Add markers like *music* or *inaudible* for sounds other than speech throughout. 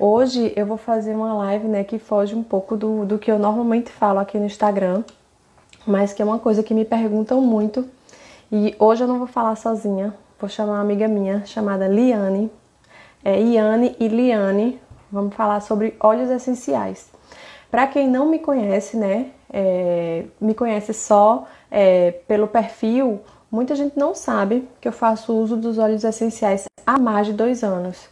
hoje eu vou fazer uma live, né, que foge um pouco do, do que eu normalmente falo aqui no Instagram, mas que é uma coisa que me perguntam muito. E hoje eu não vou falar sozinha, vou chamar uma amiga minha chamada Liane. É Iane e Liane, vamos falar sobre óleos essenciais. Para quem não me conhece, né, é, me conhece só é, pelo perfil, muita gente não sabe que eu faço uso dos óleos essenciais há mais de dois anos.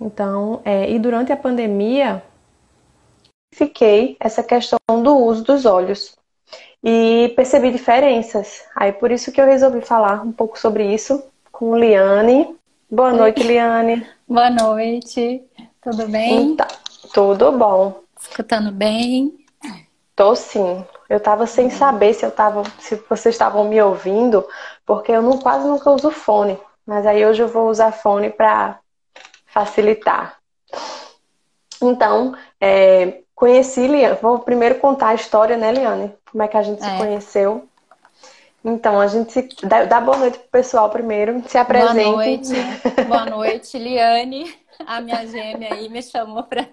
Então, é, e durante a pandemia, fiquei essa questão do uso dos óleos e percebi diferenças. Aí por isso que eu resolvi falar um pouco sobre isso com Liane. Boa noite, Liane. *laughs* Boa noite. Tudo bem? Então, tudo bom. Escutando bem? Tô sim. Eu tava sem saber se eu tava, se vocês estavam me ouvindo, porque eu não, quase nunca uso fone. Mas aí hoje eu vou usar fone para facilitar. Então, é, conheci Liane. Vou primeiro contar a história, né, Liane? Como é que a gente é. se conheceu. Então, a gente se... dá, dá boa noite pro pessoal primeiro. Se apresente. Boa noite. *laughs* boa noite, Liane. A minha gêmea aí me chamou para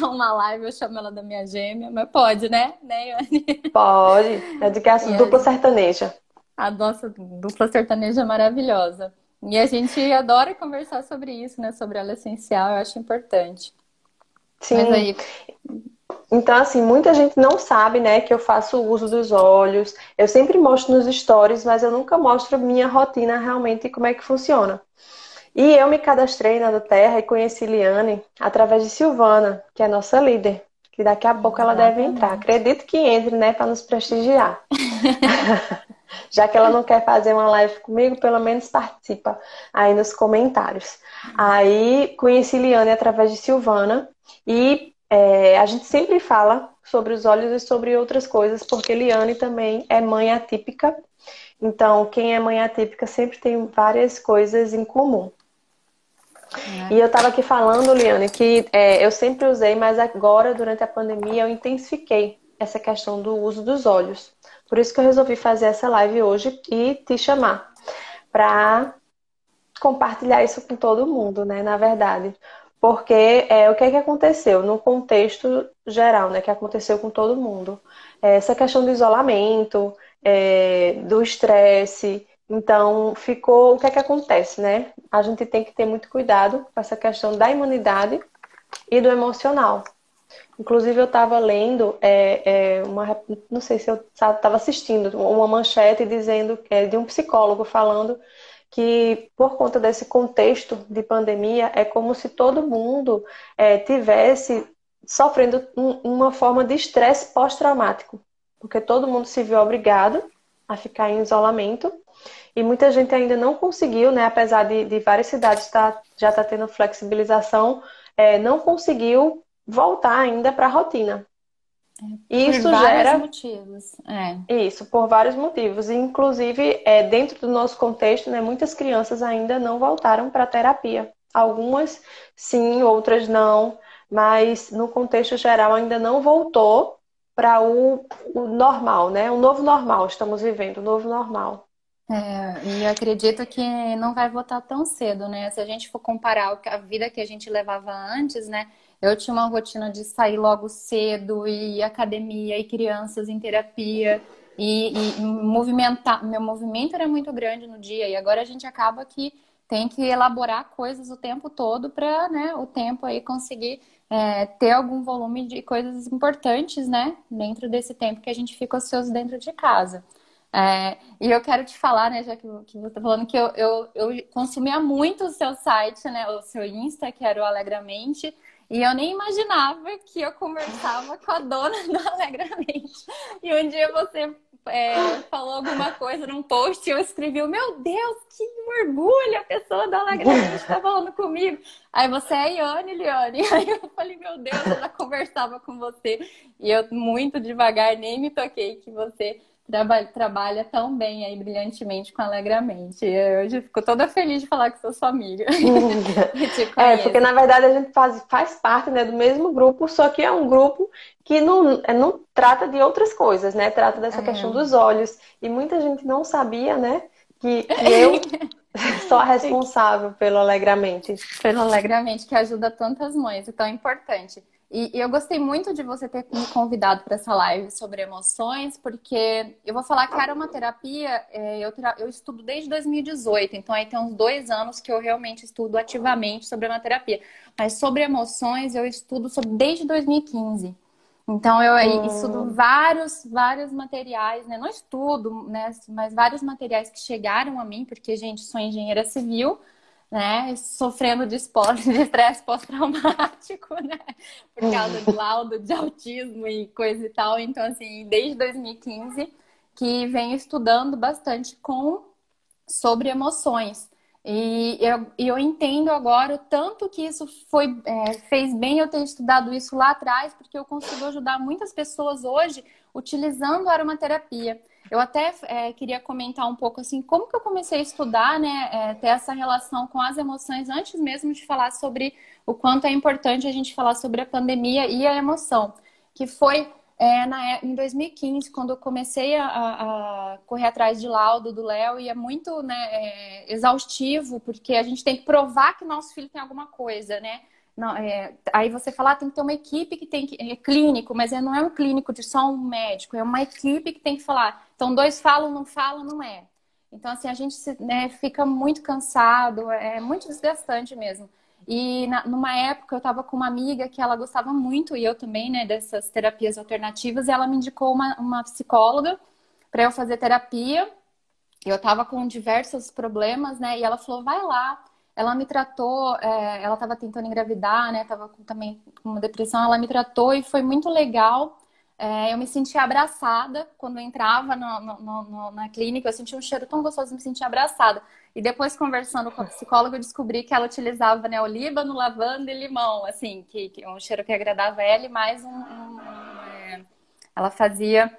uma live, eu chamo ela da minha gêmea, mas pode, né? Né, Liane? Pode. É de que é a *laughs* dupla sertaneja. A nossa dupla sertaneja é maravilhosa. E a gente adora conversar sobre isso, né? Sobre ela essencial, eu acho importante. Sim. Mas aí... Então, assim, muita gente não sabe, né, que eu faço uso dos olhos. Eu sempre mostro nos stories, mas eu nunca mostro minha rotina realmente como é que funciona. E eu me cadastrei na do Terra e conheci Liane através de Silvana, que é a nossa líder, que daqui a pouco ela deve entrar. Acredito que entre, né, para nos prestigiar. *laughs* Já que ela não quer fazer uma live comigo, pelo menos participa aí nos comentários. Aí conheci Liane através de Silvana e é, a gente sempre fala sobre os olhos e sobre outras coisas, porque Liane também é mãe atípica. Então, quem é mãe atípica sempre tem várias coisas em comum. É. E eu estava aqui falando, Liane, que é, eu sempre usei, mas agora, durante a pandemia, eu intensifiquei essa questão do uso dos olhos. Por isso que eu resolvi fazer essa live hoje e te chamar para compartilhar isso com todo mundo, né? Na verdade. Porque é, o que é que aconteceu no contexto geral, né? Que aconteceu com todo mundo. É, essa questão do isolamento, é, do estresse. Então, ficou. O que é que acontece, né? A gente tem que ter muito cuidado com essa questão da imunidade e do emocional. Inclusive, eu estava lendo é, é, uma. Não sei se eu estava assistindo uma manchete dizendo é, de um psicólogo falando que, por conta desse contexto de pandemia, é como se todo mundo é, tivesse sofrendo um, uma forma de estresse pós-traumático, porque todo mundo se viu obrigado a ficar em isolamento e muita gente ainda não conseguiu, né, apesar de, de várias cidades tá, já estar tá tendo flexibilização, é, não conseguiu voltar ainda para a rotina. É, isso por vários gera motivos. É. Isso, por vários motivos. Inclusive, é, dentro do nosso contexto, né, muitas crianças ainda não voltaram para a terapia. Algumas sim, outras não, mas no contexto geral ainda não voltou para o, o, normal, né? O novo normal, estamos vivendo, o novo normal. É, e eu acredito que não vai voltar tão cedo, né? Se a gente for comparar a vida que a gente levava antes, né? Eu tinha uma rotina de sair logo cedo, e academia, e crianças em terapia, e, e movimentar. Meu movimento era muito grande no dia, e agora a gente acaba que tem que elaborar coisas o tempo todo para né, o tempo aí conseguir é, ter algum volume de coisas importantes, né? Dentro desse tempo que a gente fica ocioso dentro de casa. É, e eu quero te falar, né, já que, que você está falando, que eu, eu, eu consumia muito o seu site, né, o seu Insta, que era o Alegramente, e eu nem imaginava que eu conversava com a dona do Alegramente. E um dia você é, falou alguma coisa num post e eu escrevi: Meu Deus, que orgulho! A pessoa do Alegramente está falando comigo. Aí você é Iane, Liane. *laughs* Aí eu falei: Meu Deus, ela conversava com você. E eu, muito devagar, nem me toquei que você trabalha, trabalha tão bem aí, brilhantemente com Alegramente. Eu hoje fico toda feliz de falar que sou sua amiga. *laughs* é, porque na verdade a gente faz, faz parte né, do mesmo grupo, só que é um grupo que não, é, não trata de outras coisas, né? Trata dessa é. questão dos olhos. E muita gente não sabia, né? Que, *laughs* que eu Só a responsável pelo Alegramente. Pelo Alegramente, que ajuda tantas mães, então é importante. E, e eu gostei muito de você ter me convidado para essa live sobre emoções, porque eu vou falar que a aromaterapia é, eu, eu estudo desde 2018, então aí tem uns dois anos que eu realmente estudo ativamente sobre aromaterapia. Mas sobre emoções eu estudo sobre, desde 2015. Então eu hum. estudo vários, vários materiais, né? Não estudo, né? Mas vários materiais que chegaram a mim, porque, gente, sou engenheira civil, né? Sofrendo de estresse pós-traumático, *laughs* né? Por causa do laudo de autismo e coisa e tal. Então, assim, desde 2015 que venho estudando bastante com sobre emoções. E eu, eu entendo agora o tanto que isso foi, é, fez bem eu ter estudado isso lá atrás, porque eu consigo ajudar muitas pessoas hoje utilizando a aromaterapia. Eu até é, queria comentar um pouco assim, como que eu comecei a estudar, né, é, ter essa relação com as emoções antes mesmo de falar sobre o quanto é importante a gente falar sobre a pandemia e a emoção, que foi é, na, é, em 2015, quando eu comecei a, a, correr atrás de laudo do Léo, e é muito né, é, exaustivo, porque a gente tem que provar que nosso filho tem alguma coisa, né? Não, é, aí você fala, ah, tem que ter uma equipe que tem que. É clínico, mas é, não é um clínico de só um médico, é uma equipe que tem que falar. Então, dois falam, não falam, não é. Então, assim, a gente né, fica muito cansado, é muito desgastante mesmo. E na, numa época eu estava com uma amiga que ela gostava muito, e eu também, né, dessas terapias alternativas, e ela me indicou uma, uma psicóloga para eu fazer terapia. Eu estava com diversos problemas, né, e ela falou: vai lá. Ela me tratou, é, ela estava tentando engravidar, né, estava também com uma depressão, ela me tratou e foi muito legal. É, eu me sentia abraçada quando eu entrava no, no, no, na clínica, eu sentia um cheiro tão gostoso, me sentia abraçada. E depois, conversando com a psicóloga, eu descobri que ela utilizava né, olíbano, lavanda e limão, assim, que, que um cheiro que agradava ela e mais um. um, é, ela fazia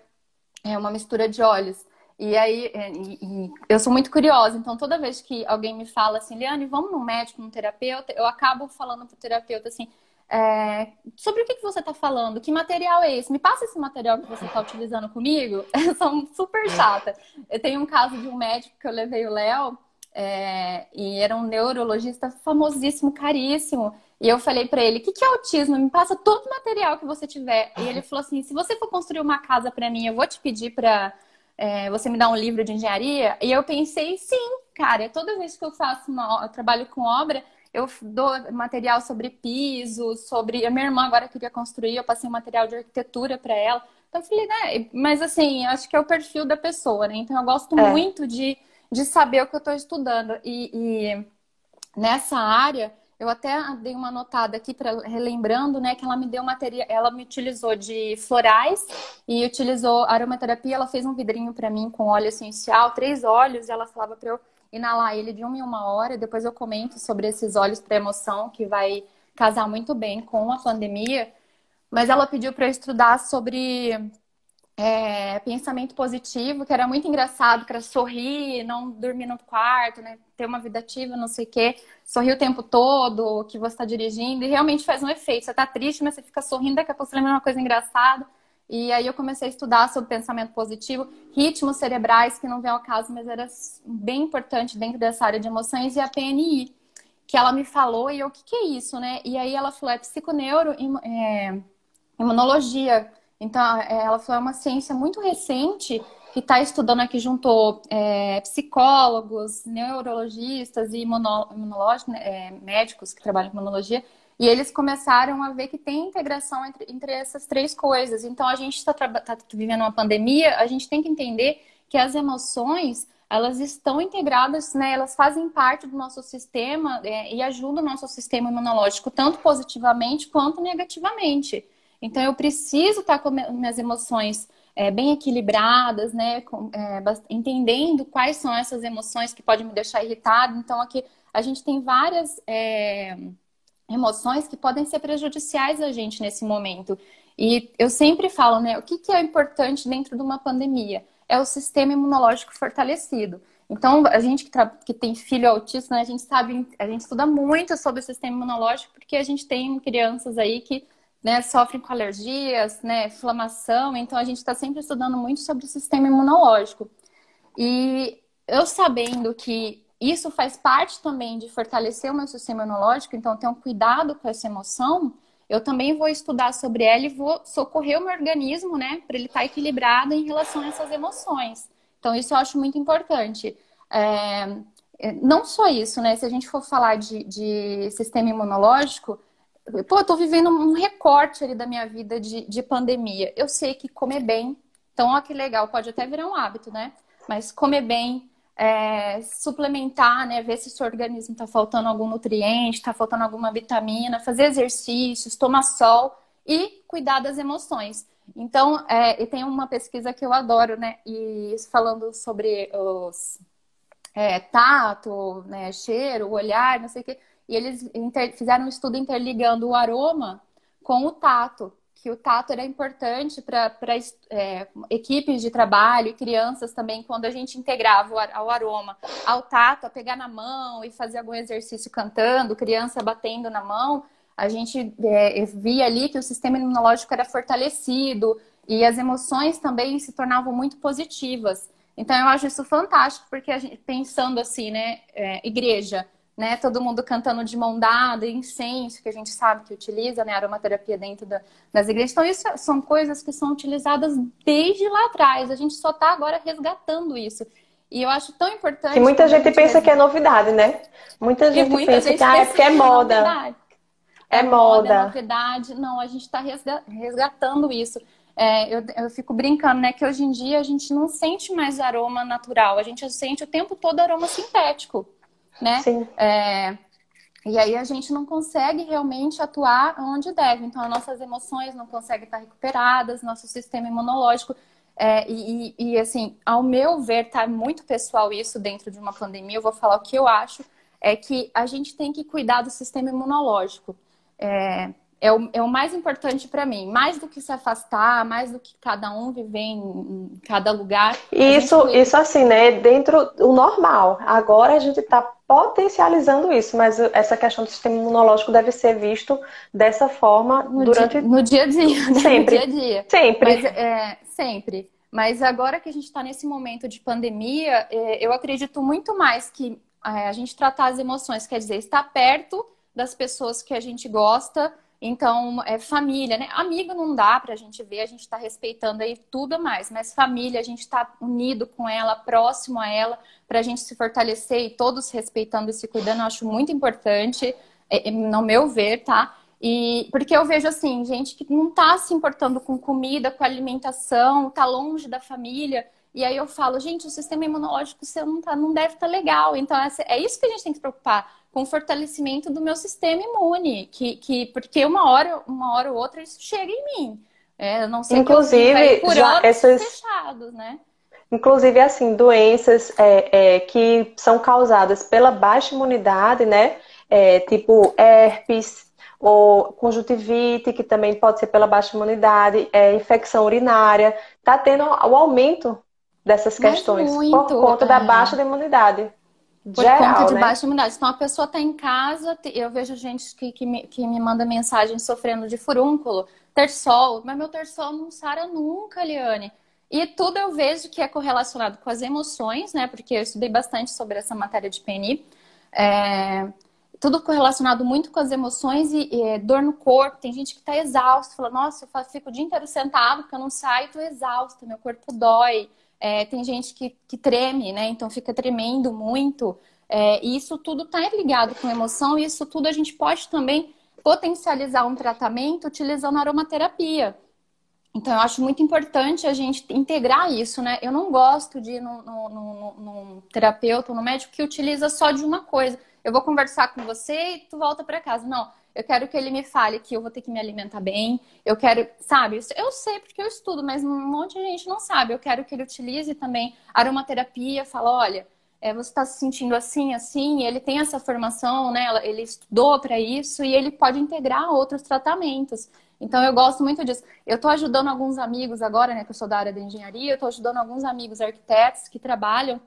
é, uma mistura de óleos. E aí, é, e, e eu sou muito curiosa, então toda vez que alguém me fala assim, Liane, vamos num médico, num terapeuta, eu acabo falando pro terapeuta assim, é, sobre o que, que você está falando? Que material é esse? Me passa esse material que você está utilizando comigo. *laughs* Eu sou super chata. Eu tenho um caso de um médico que eu levei o Léo, é, e era um neurologista famosíssimo, caríssimo. E eu falei para ele: o que, que é autismo? Me passa todo o material que você tiver. E ele falou assim: se você for construir uma casa para mim, eu vou te pedir para é, você me dar um livro de engenharia. E eu pensei: sim, cara, toda vez que eu faço uma, eu trabalho com obra eu dou material sobre piso, sobre. A minha irmã agora queria construir, eu passei um material de arquitetura para ela. Então eu falei, né? Mas assim, acho que é o perfil da pessoa, né? Então eu gosto é. muito de, de saber o que eu estou estudando. E, e, nessa área, eu até dei uma notada aqui para relembrando, né, que ela me deu material, ela me utilizou de florais e utilizou aromaterapia. Ela fez um vidrinho para mim com óleo essencial, três óleos, e ela falava para eu inalar ele de uma em uma hora. Depois eu comento sobre esses olhos para emoção, que vai casar muito bem com a pandemia. Mas ela pediu para eu estudar sobre é, pensamento positivo, que era muito engraçado, que era sorrir, não dormir no quarto, né? Ter uma vida ativa, não sei o quê. Sorrir o tempo todo, que você está dirigindo, e realmente faz um efeito. Você está triste, mas você fica sorrindo, daqui a pouco você lembra uma coisa engraçada. E aí eu comecei a estudar sobre pensamento positivo, ritmos cerebrais, que não vem ao caso, mas era bem importante dentro dessa área de emoções, e a PNI, que ela me falou, e eu, o que, que é isso, né? E aí ela falou, é psiconeuro, é, imunologia. Então, é, ela falou, é uma ciência muito recente que está estudando aqui, juntou é, psicólogos, neurologistas e imunológicos, né, é, médicos que trabalham com imunologia, e eles começaram a ver que tem integração entre, entre essas três coisas. Então, a gente está tá vivendo uma pandemia, a gente tem que entender que as emoções elas estão integradas, né? Elas fazem parte do nosso sistema é, e ajudam o nosso sistema imunológico tanto positivamente quanto negativamente. Então, eu preciso estar com minhas emoções é, bem equilibradas, né? Com, é, entendendo quais são essas emoções que podem me deixar irritado. Então, aqui a gente tem várias é, emoções que podem ser prejudiciais a gente nesse momento. E eu sempre falo, né, o que, que é importante dentro de uma pandemia? É o sistema imunológico fortalecido. Então, a gente que, que tem filho autista, né, a gente sabe, a gente estuda muito sobre o sistema imunológico, porque a gente tem crianças aí que né, sofrem com alergias, né, inflamação, então a gente está sempre estudando muito sobre o sistema imunológico. E eu sabendo que isso faz parte também de fortalecer o meu sistema imunológico, então ter um cuidado com essa emoção, eu também vou estudar sobre ela e vou socorrer o meu organismo, né, para ele estar tá equilibrado em relação a essas emoções. Então, isso eu acho muito importante. É, é, não só isso, né? Se a gente for falar de, de sistema imunológico, pô, eu tô vivendo um recorte ali da minha vida de, de pandemia. Eu sei que comer bem, então, ó, que legal, pode até virar um hábito, né? Mas comer bem, é, suplementar, né? Ver se seu organismo está faltando algum nutriente, está faltando alguma vitamina, fazer exercícios, tomar sol e cuidar das emoções. Então, é, e tem uma pesquisa que eu adoro, né? E falando sobre os é, tato, né, cheiro, olhar, não sei o quê. E eles inter... fizeram um estudo interligando o aroma com o tato, que o tato era importante para é, equipes de trabalho e crianças também, quando a gente integrava o aroma ao tato, a pegar na mão e fazer algum exercício cantando, criança batendo na mão, a gente é, via ali que o sistema imunológico era fortalecido e as emoções também se tornavam muito positivas. Então eu acho isso fantástico, porque a gente, pensando assim, né, é, igreja, né, todo mundo cantando de mão dada, incenso, que a gente sabe que utiliza, né, aromaterapia dentro da, das igrejas. Então isso são coisas que são utilizadas desde lá atrás. A gente só está agora resgatando isso. E eu acho tão importante. E muita gente, gente pensa que é novidade, né? Muita gente muita pensa gente que ah, é porque é, é moda. É, é moda. moda. É novidade. Não, a gente está resgatando isso. É, eu, eu fico brincando, né? Que hoje em dia a gente não sente mais aroma natural, a gente sente o tempo todo aroma sintético, né? Sim. É, e aí a gente não consegue realmente atuar onde deve. Então, as nossas emoções não conseguem estar recuperadas, nosso sistema imunológico. É, e, e, assim, ao meu ver, tá muito pessoal isso dentro de uma pandemia. Eu vou falar o que eu acho. É que a gente tem que cuidar do sistema imunológico. É, é o, é o mais importante para mim. Mais do que se afastar, mais do que cada um viver em, em cada lugar. Isso, gente... isso assim, né? Dentro do normal. Agora a gente está potencializando isso, mas essa questão do sistema imunológico deve ser visto dessa forma no durante dia, no dia a dia, né? *laughs* sempre, no dia a dia. sempre, mas, é, sempre. Mas agora que a gente está nesse momento de pandemia, é, eu acredito muito mais que é, a gente tratar as emoções, quer dizer, estar perto das pessoas que a gente gosta então, é família, né? Amigo não dá pra gente ver, a gente está respeitando aí tudo mais, mas família, a gente está unido com ela, próximo a ela, para a gente se fortalecer e todos respeitando e se cuidando, eu acho muito importante, é, é, no meu ver, tá? E porque eu vejo assim, gente que não está se importando com comida, com alimentação, está longe da família. E aí eu falo, gente, o sistema imunológico seu não, tá, não deve estar tá legal. Então, é isso que a gente tem que se preocupar com o fortalecimento do meu sistema imune, que, que porque uma hora, uma hora ou outra isso chega em mim. É, não sei Inclusive, por já essas... fechados, né? Inclusive, assim, doenças é, é, que são causadas pela baixa imunidade, né? É, tipo herpes ou conjuntivite, que também pode ser pela baixa imunidade, é, infecção urinária. Tá tendo o aumento dessas questões muito, por conta da é. baixa imunidade. Por Geral, conta de né? baixa imunidade. Então, a pessoa está em casa, eu vejo gente que, que, me, que me manda mensagem sofrendo de furúnculo, terçol, mas meu terçol não sara nunca, Liane. E tudo eu vejo que é correlacionado com as emoções, né? Porque eu estudei bastante sobre essa matéria de PNI. É, tudo correlacionado muito com as emoções e, e dor no corpo. Tem gente que está exausto, fala, nossa, eu fico o dia inteiro sentado porque eu não saio, estou exausta, meu corpo dói. É, tem gente que, que treme, né? Então fica tremendo muito. É, e isso tudo está ligado com emoção, e isso tudo a gente pode também potencializar um tratamento utilizando aromaterapia. Então, eu acho muito importante a gente integrar isso, né? Eu não gosto de ir num, num, num terapeuta médico que utiliza só de uma coisa. Eu vou conversar com você e tu volta para casa. Não, eu quero que ele me fale que eu vou ter que me alimentar bem, eu quero, sabe? Eu sei porque eu estudo, mas um monte de gente não sabe. Eu quero que ele utilize também aromaterapia, fala, olha, é, você está se sentindo assim, assim, ele tem essa formação, né? Ele estudou para isso e ele pode integrar outros tratamentos. Então eu gosto muito disso. Eu estou ajudando alguns amigos agora, né? Que eu sou da área da engenharia, eu estou ajudando alguns amigos arquitetos que trabalham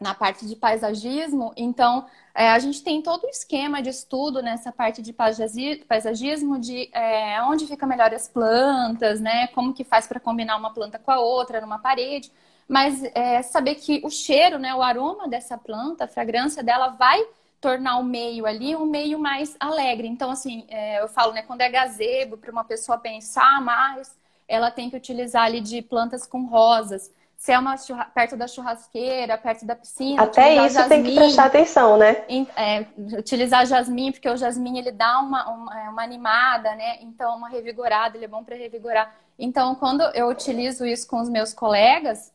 na parte de paisagismo, então é, a gente tem todo o esquema de estudo nessa parte de paisagismo, de é, onde fica melhor as plantas, né? Como que faz para combinar uma planta com a outra numa parede. Mas é, saber que o cheiro, né, o aroma dessa planta, a fragrância dela vai tornar o meio ali um meio mais alegre. Então, assim, é, eu falo, né, quando é gazebo, para uma pessoa pensar mais, ela tem que utilizar ali de plantas com rosas se é uma perto da churrasqueira, perto da piscina. Até isso jasmim, tem que prestar atenção, né? É, utilizar jasmim, porque o jasmim ele dá uma, uma, é, uma, animada, né? Então, uma revigorada, ele é bom para revigorar. Então, quando eu utilizo isso com os meus colegas,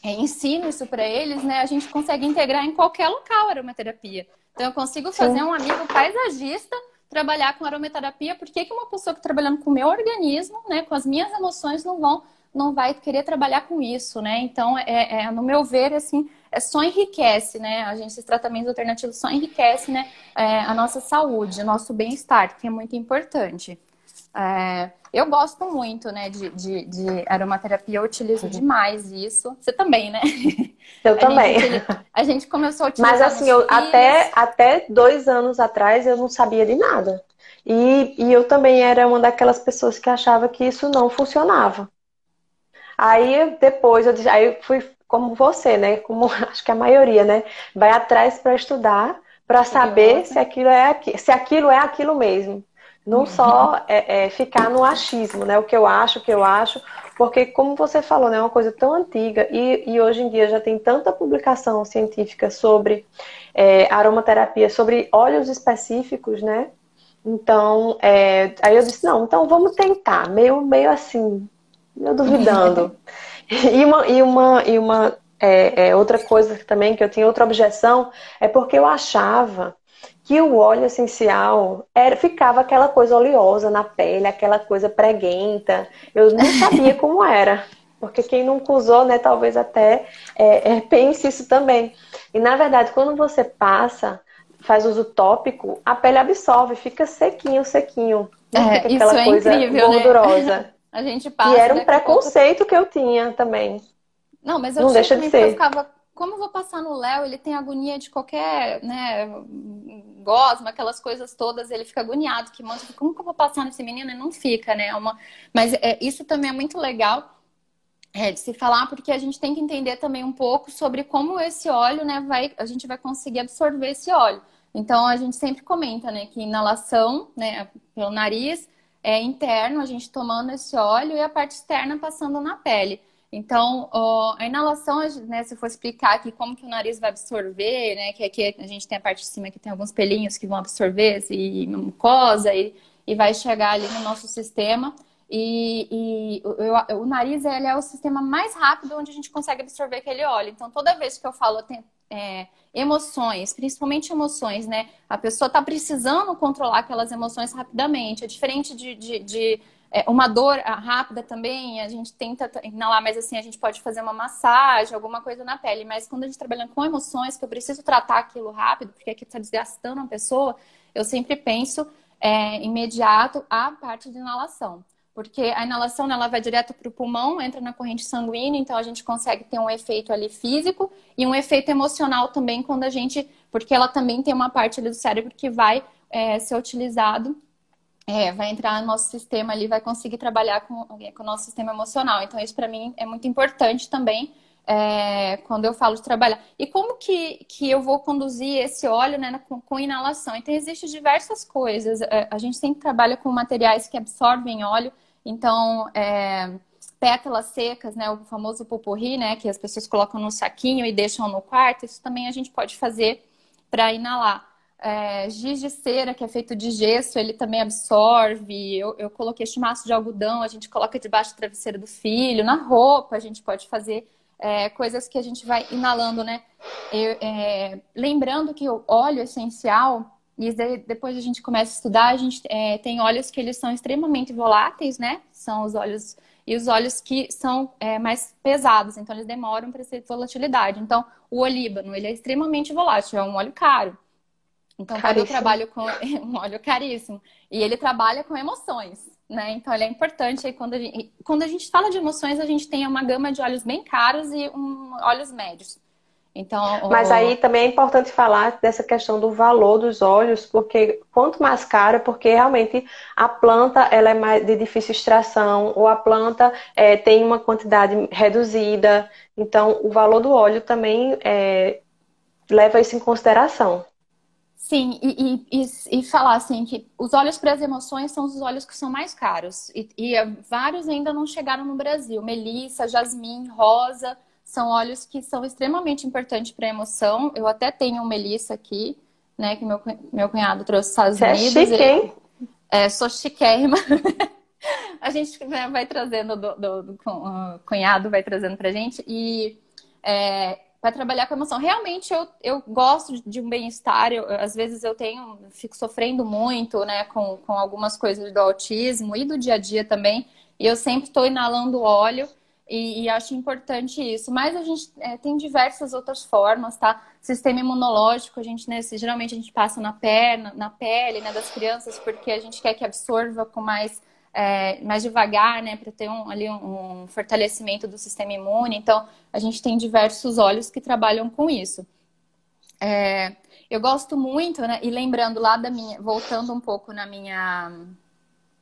é, ensino isso para eles, né? A gente consegue integrar em qualquer local a aromaterapia. Então, eu consigo fazer Sim. um amigo paisagista trabalhar com aromaterapia. Por que, que uma pessoa que está trabalhando com o meu organismo, né, com as minhas emoções, não vão não vai querer trabalhar com isso, né? Então, é, é, no meu ver, assim, é só enriquece, né? A gente, esses tratamentos alternativos só enriquece, né? É, a nossa saúde, o nosso bem-estar, que é muito importante. É, eu gosto muito, né, de, de, de, aromaterapia, eu utilizo uhum. demais isso. Você também, né? *laughs* Eu a também. Gente, a gente começou a utilizar. Mas assim, eu, até, até dois anos atrás eu não sabia de nada. E, e eu também era uma daquelas pessoas que achava que isso não funcionava. Aí depois eu aí eu fui como você, né? Como *laughs* acho que a maioria, né? Vai atrás para estudar, para saber se aquilo é se aquilo é aquilo mesmo. Não uhum. só é, é, ficar no achismo, né? O que eu acho, o que eu acho, porque como você falou, né? É uma coisa tão antiga e, e hoje em dia já tem tanta publicação científica sobre é, aromaterapia, sobre óleos específicos, né? Então, é, aí eu disse, não, então vamos tentar, meio, meio assim, eu duvidando. *laughs* e uma, e uma, e uma é, é, outra coisa também que eu tinha outra objeção é porque eu achava que o óleo essencial era, ficava aquela coisa oleosa na pele, aquela coisa preguenta. Eu não *laughs* sabia como era. Porque quem nunca usou, né, talvez até é, é, pense isso também. E na verdade, quando você passa, faz uso tópico, a pele absorve, fica sequinho, sequinho. Não é, fica aquela coisa incrível, né? gordurosa. Né? *laughs* A gente passa. E era um preconceito pouco... que eu tinha também. Não, mas eu não deixa de ser. eu ficava, como eu vou passar no Léo? Ele tem agonia de qualquer, né, gosma, aquelas coisas todas, ele fica agoniado, que monta, como que eu vou passar nesse menino? E não fica, né? É uma... Mas é, isso também é muito legal. É, de se falar, porque a gente tem que entender também um pouco sobre como esse óleo, né, vai, a gente vai conseguir absorver esse óleo. Então, a gente sempre comenta, né, que inalação, né, pelo nariz, é, interno, a gente tomando esse óleo, e a parte externa passando na pele. Então, a inalação, né, se eu for explicar aqui como que o nariz vai absorver, né, que aqui a gente tem a parte de cima que tem alguns pelinhos que vão absorver, e mucosa, e, e vai chegar ali no nosso sistema. E, e o, o, nariz ele é o sistema mais rápido onde a gente consegue absorver aquele óleo. Então, toda vez que eu falo é, emoções, principalmente emoções, né? A pessoa está precisando controlar aquelas emoções rapidamente. É diferente de, de, de é, uma dor rápida também, a gente tenta inalar, mas assim, a gente pode fazer uma massagem, alguma coisa na pele. Mas quando a gente trabalha com emoções, que eu preciso tratar aquilo rápido, porque aqui está desgastando a pessoa, eu sempre penso é, imediato a parte de inalação porque a inalação ela vai direto para o pulmão, entra na corrente sanguínea, então a gente consegue ter um efeito ali físico e um efeito emocional também quando a gente, porque ela também tem uma parte ali do cérebro que vai é, ser utilizado, é, vai entrar no nosso sistema ali, vai conseguir trabalhar com, com o nosso sistema emocional. Então isso para mim é muito importante também. É, quando eu falo de trabalhar. E como que, que eu vou conduzir esse óleo né, com, com inalação? Então, existem diversas coisas. É, a gente sempre trabalha com materiais que absorvem óleo. Então, é, pétalas secas, né, o famoso pupurri, né, que as pessoas colocam no saquinho e deixam no quarto, isso também a gente pode fazer para inalar. É, giz de cera, que é feito de gesso, ele também absorve. Eu, eu coloquei chumaço de algodão, a gente coloca debaixo do travesseiro do filho. Na roupa, a gente pode fazer é, coisas que a gente vai inalando, né? Eu, é, lembrando que o óleo essencial, e depois a gente começa a estudar, a gente é, tem óleos que eles são extremamente voláteis, né? São os óleos e os óleos que são é, mais pesados, então eles demoram para ser volatilidade. Então, o olíbano, ele é extremamente volátil, é um óleo caro. Então, quando eu trabalho com *laughs* um óleo caríssimo, e ele trabalha com emoções, né? Então, ele é importante aí quando a gente, quando a gente fala de emoções, a gente tem uma gama de óleos bem caros e um, óleos médios. Então, Mas aí também é importante falar dessa questão do valor dos óleos, porque quanto mais caro, é porque realmente a planta ela é mais de difícil extração, ou a planta é, tem uma quantidade reduzida. Então, o valor do óleo também é, leva isso em consideração. Sim, e, e, e, falar assim que os olhos para as emoções são os olhos que são mais caros. E, e vários ainda não chegaram no Brasil. Melissa, jasmim, rosa são óleos que são extremamente importantes para a emoção. Eu até tenho um Melissa aqui, né, que meu, meu cunhado trouxe dos Estados Você Unidos. É chique, hein? É, sou chiquérrima. *laughs* a gente né, vai trazendo, do, do, do, o cunhado vai trazendo pra gente. E é, para trabalhar com emoção. Realmente eu, eu gosto de um bem-estar, às vezes eu tenho, fico sofrendo muito, né, com, com algumas coisas do autismo e do dia a dia também, e eu sempre estou inalando óleo e, e, acho importante isso. Mas a gente é, tem diversas outras formas, tá? Sistema imunológico, a gente, né, geralmente a gente passa na perna, na pele, né, das crianças, porque a gente quer que absorva com mais é, mais devagar, né, para ter um, ali um, um, fortalecimento do sistema imune. Então, a gente tem diversos óleos que trabalham com isso. É, eu gosto muito, né, e lembrando lá da minha, voltando um pouco na minha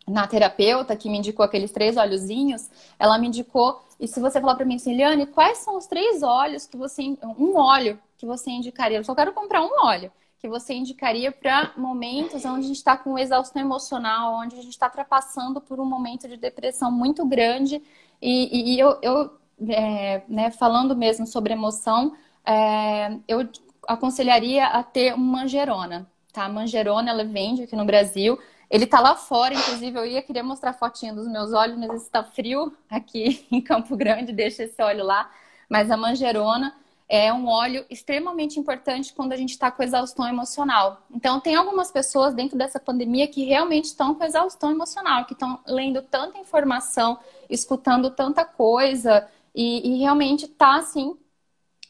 na terapeuta que me indicou aqueles três óleozinhos, ela me indicou, e se você falar para mim assim, Liane, quais são os três óleos que você, um óleo que você indicaria? Eu só quero comprar um óleo que você indicaria para momentos onde a gente está com exaustão emocional, onde a gente está ultrapassando por um momento de depressão muito grande? E, e eu, eu é, né, falando mesmo sobre emoção, é, eu aconselharia a ter uma manjerona, tá? Manjerona, ela vende aqui no Brasil. Ele tá lá fora, inclusive eu ia querer mostrar fotinha dos meus olhos, mas está frio aqui *laughs* em Campo Grande, deixa esse óleo lá. Mas a manjerona, é um óleo extremamente importante quando a gente está com exaustão emocional. Então, tem algumas pessoas dentro dessa pandemia que realmente estão com exaustão emocional, que estão lendo tanta informação, escutando tanta coisa e, e realmente está assim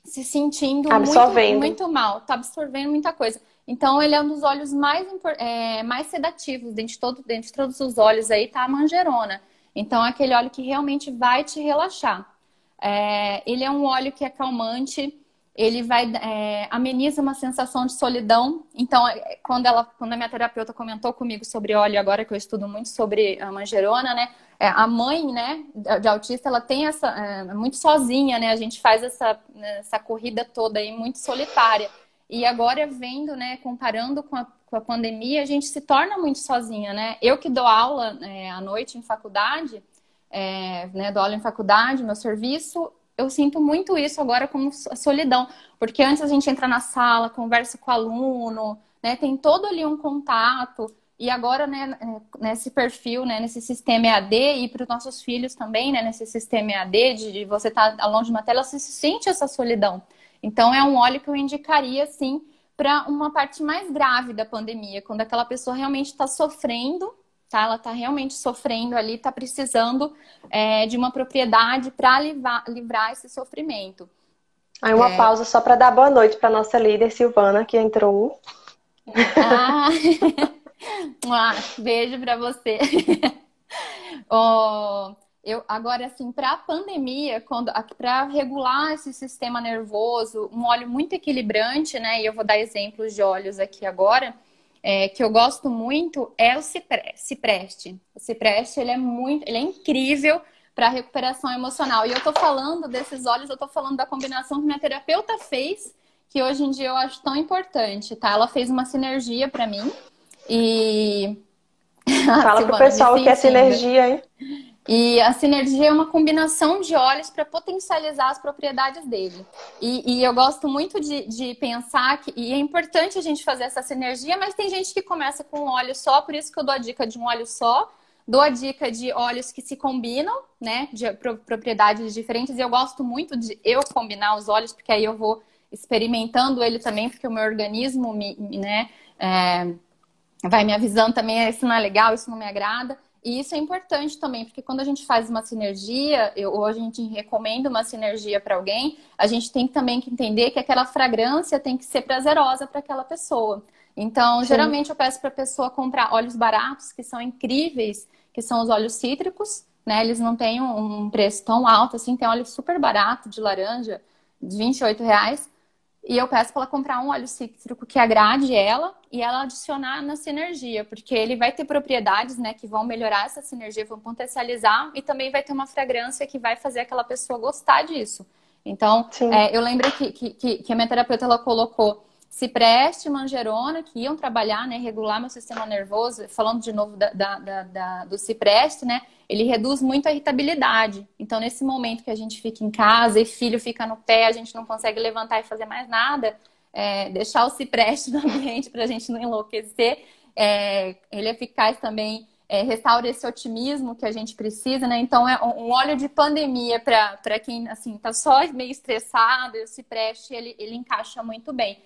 se sentindo muito, muito mal, está absorvendo muita coisa. Então, ele é um dos óleos mais, é, mais sedativos, dentre, todo, dentre todos os óleos aí, tá a manjerona. Então, é aquele óleo que realmente vai te relaxar. É, ele é um óleo que é calmante, ele vai é, ameniza uma sensação de solidão. Então, é, quando ela, quando a minha terapeuta comentou comigo sobre óleo, agora que eu estudo muito sobre a manjerona, né? É, a mãe, né, de autista, ela tem essa é, muito sozinha, né? A gente faz essa, essa corrida toda aí muito solitária. E agora vendo, né, comparando com a, com a pandemia, a gente se torna muito sozinha, né? Eu que dou aula é, à noite em faculdade, é, né, dou aula em faculdade, meu serviço, eu sinto muito isso agora como solidão, porque antes a gente entra na sala, conversa com o aluno, né, tem todo ali um contato, e agora, né, nesse perfil, né, nesse sistema EAD, e para os nossos filhos também, né, nesse sistema EAD, de, de você estar tá longe de uma tela, você sente essa solidão. Então, é um óleo que eu indicaria, sim, para uma parte mais grave da pandemia, quando aquela pessoa realmente está sofrendo tá? Ela está realmente sofrendo ali, está precisando é, de uma propriedade para livrar, livrar esse sofrimento. Aí uma é... pausa só para dar boa noite para nossa líder Silvana que entrou. Ah, *laughs* ah beijo para você. *laughs* oh, eu agora assim para a pandemia, quando para regular esse sistema nervoso, um óleo muito equilibrante, né? E eu vou dar exemplos de óleos aqui agora é, que eu gosto muito é o cipreste. O cipreste ele é muito, ele é incrível para recuperação emocional. E eu tô falando desses olhos, eu tô falando da combinação que minha terapeuta fez, que hoje em dia eu acho tão importante, tá? Ela fez uma sinergia para mim e *laughs* Fala pro pessoal o que é sinergia, hein? E a sinergia é uma combinação de óleos para potencializar as propriedades dele. E, e eu gosto muito de, de, pensar que e é importante a gente fazer essa sinergia, mas tem gente que começa com um óleo só, por isso que eu dou a dica de um óleo só. Dou a dica de óleos que se combinam, né? De propriedades diferentes. E eu gosto muito de eu combinar os óleos, porque aí eu vou experimentando ele também, porque o meu organismo me, né, é, vai me avisando também, isso não é legal, isso não me agrada. E isso é importante também, porque quando a gente faz uma sinergia, eu, ou a gente recomenda uma sinergia para alguém, a gente tem também que entender que aquela fragrância tem que ser prazerosa para aquela pessoa. Então, Sim. geralmente eu peço para a pessoa comprar óleos baratos, que são incríveis, que são os óleos cítricos, né? Eles não têm um preço tão alto assim, tem óleo super barato de laranja, de 28 reais. E eu peço para ela comprar um óleo cítrico que agrade ela e ela adicionar na sinergia, porque ele vai ter propriedades, né, que vão melhorar essa sinergia, vão potencializar e também vai ter uma fragrância que vai fazer aquela pessoa gostar disso. Então, é, eu lembro que, que, que a minha terapeuta ela colocou cipreste manjerona, que iam trabalhar, né, regular meu sistema nervoso, falando de novo da, da, da, do cipreste, né, ele reduz muito a irritabilidade. Então, nesse momento que a gente fica em casa e filho fica no pé, a gente não consegue levantar e fazer mais nada, é, deixar o cipreste *laughs* no ambiente para a gente não enlouquecer. É, ele é eficaz também, é, restaura esse otimismo que a gente precisa, né? Então, é um óleo de pandemia para quem, assim, está só meio estressado, o cipreste, ele, ele encaixa muito bem.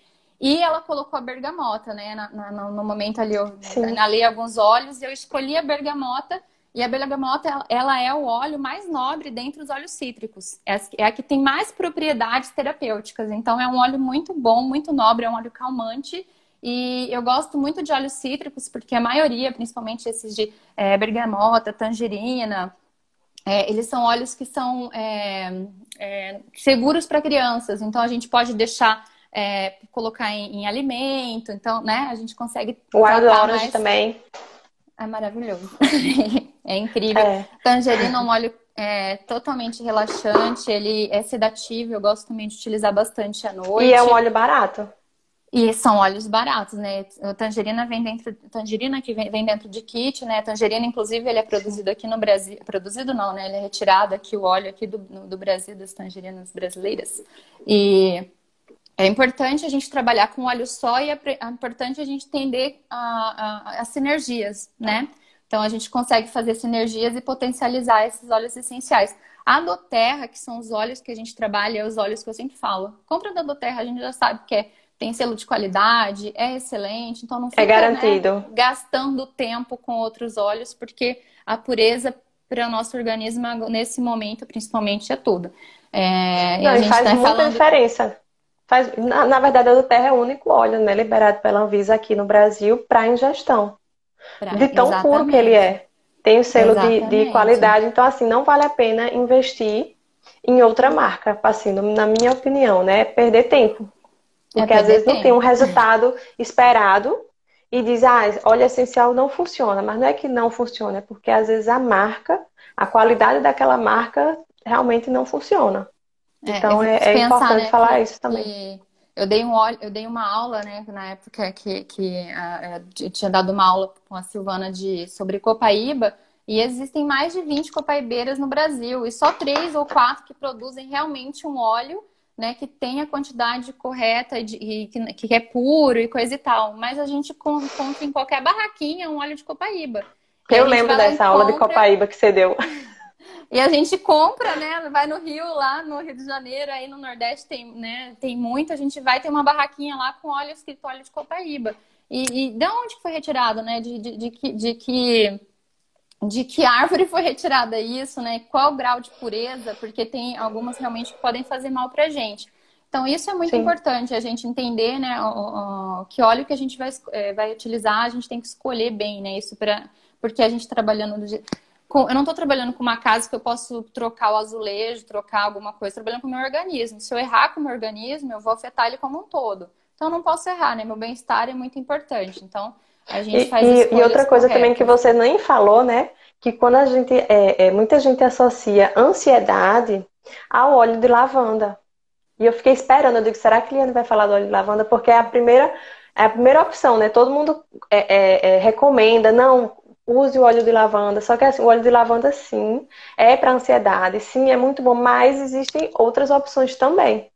E ela colocou a bergamota, né? Na, na, no momento ali, eu ali alguns óleos e eu escolhi a bergamota e a bergamota, ela é o óleo mais nobre dentre os óleos cítricos. É, é a que tem mais propriedades terapêuticas. Então, é um óleo muito bom, muito nobre, é um óleo calmante. E eu gosto muito de óleos cítricos, porque a maioria, principalmente esses de é, bergamota, tangerina, é, eles são óleos que são é, é seguros para crianças. Então, a gente pode deixar, é, colocar em, em, alimento. Então, né, a gente consegue. O óleo mais... também. É maravilhoso. *laughs* é incrível. É. Tangerina é um óleo é, totalmente relaxante, ele é sedativo, eu gosto também de utilizar bastante à noite. E é um óleo barato. E são óleos baratos, né? A tangerina vem dentro, tangerina que vem, vem, dentro de kit, né? Tangerina, inclusive, ele é produzido aqui no Brasil, produzido não, né? Ele é retirado aqui o óleo aqui do, do Brasil das tangerinas brasileiras. E é importante a gente trabalhar com óleo só e é, é importante a gente entender a, a, as sinergias, né? Então a gente consegue fazer sinergias e potencializar esses óleos essenciais. A doterra, que são os óleos que a gente trabalha, é os óleos que eu sempre falo. Compra da doterra, a gente já sabe que é, tem selo de qualidade, é excelente, então não é fica é garantido. Né, gastando tempo com outros óleos, porque a pureza para o nosso organismo nesse momento, principalmente, é tudo. É, não, e, faz tá muita diferença. Faz, na, na, verdade, a do Terra é o único óleo né, liberado pela Anvisa aqui no Brasil para ingestão. Pra, de tão exatamente. puro que ele é. Tem o selo de, de, qualidade. Então, assim, não vale a pena investir em outra marca, assim, na minha opinião, né? Perder tempo. É Porque é às vezes tempo. não tem um resultado esperado e diz, ah, óleo essencial não funciona. Mas não é que não funciona, é porque às vezes a marca, a qualidade daquela marca realmente não funciona. É, então é, é, importante né, falar que, isso também. Eu dei, um, eu dei uma aula, né, na época que, que eu tinha dado uma aula com a Silvana de, sobre copaíba, e existem mais de 20 copaibeiras no Brasil, e só três ou quatro que produzem realmente um óleo, né, que tem a quantidade correta de, e que, que é puro e coisa e tal. Mas a gente compra em qualquer barraquinha um óleo de copaíba. Eu lembro dessa aula compra... de copaíba que você deu. *laughs* E a gente compra, né? Vai no Rio, lá no Rio de Janeiro, aí no Nordeste tem, né, tem muito. A gente vai ter uma barraquinha lá com óleo escrito óleo de copaíba. E, e de onde foi retirado, né? De, de, de, que, de, que, de que árvore foi retirada isso, né? Qual o grau de pureza? Porque tem algumas realmente que podem fazer mal pra gente. Então, isso é muito Sim. importante, a gente entender, né? O, o, que óleo que a gente vai, é, vai utilizar, a gente tem que escolher bem, né? Isso para porque a gente trabalhando do jeito com, eu não estou trabalhando com uma casa que eu posso trocar o azulejo, trocar alguma coisa, trabalhando com o meu organismo. Se eu errar com o meu organismo, eu vou afetar ele como um todo. Então eu não posso errar, né? Meu bem-estar é muito importante. Então a gente faz e, e outra coisa corretas. também que você nem falou, né? Que quando a gente é, é, muita gente associa ansiedade ao óleo de lavanda. E eu fiquei esperando, eu digo, será que a Liane vai falar do óleo de lavanda? Porque é a primeira, é a primeira opção, né? Todo mundo é, é, é recomenda, não, use o óleo de lavanda. Só que assim, o óleo de lavanda, sim, é para ansiedade, sim, é muito bom, mas existem outras opções também.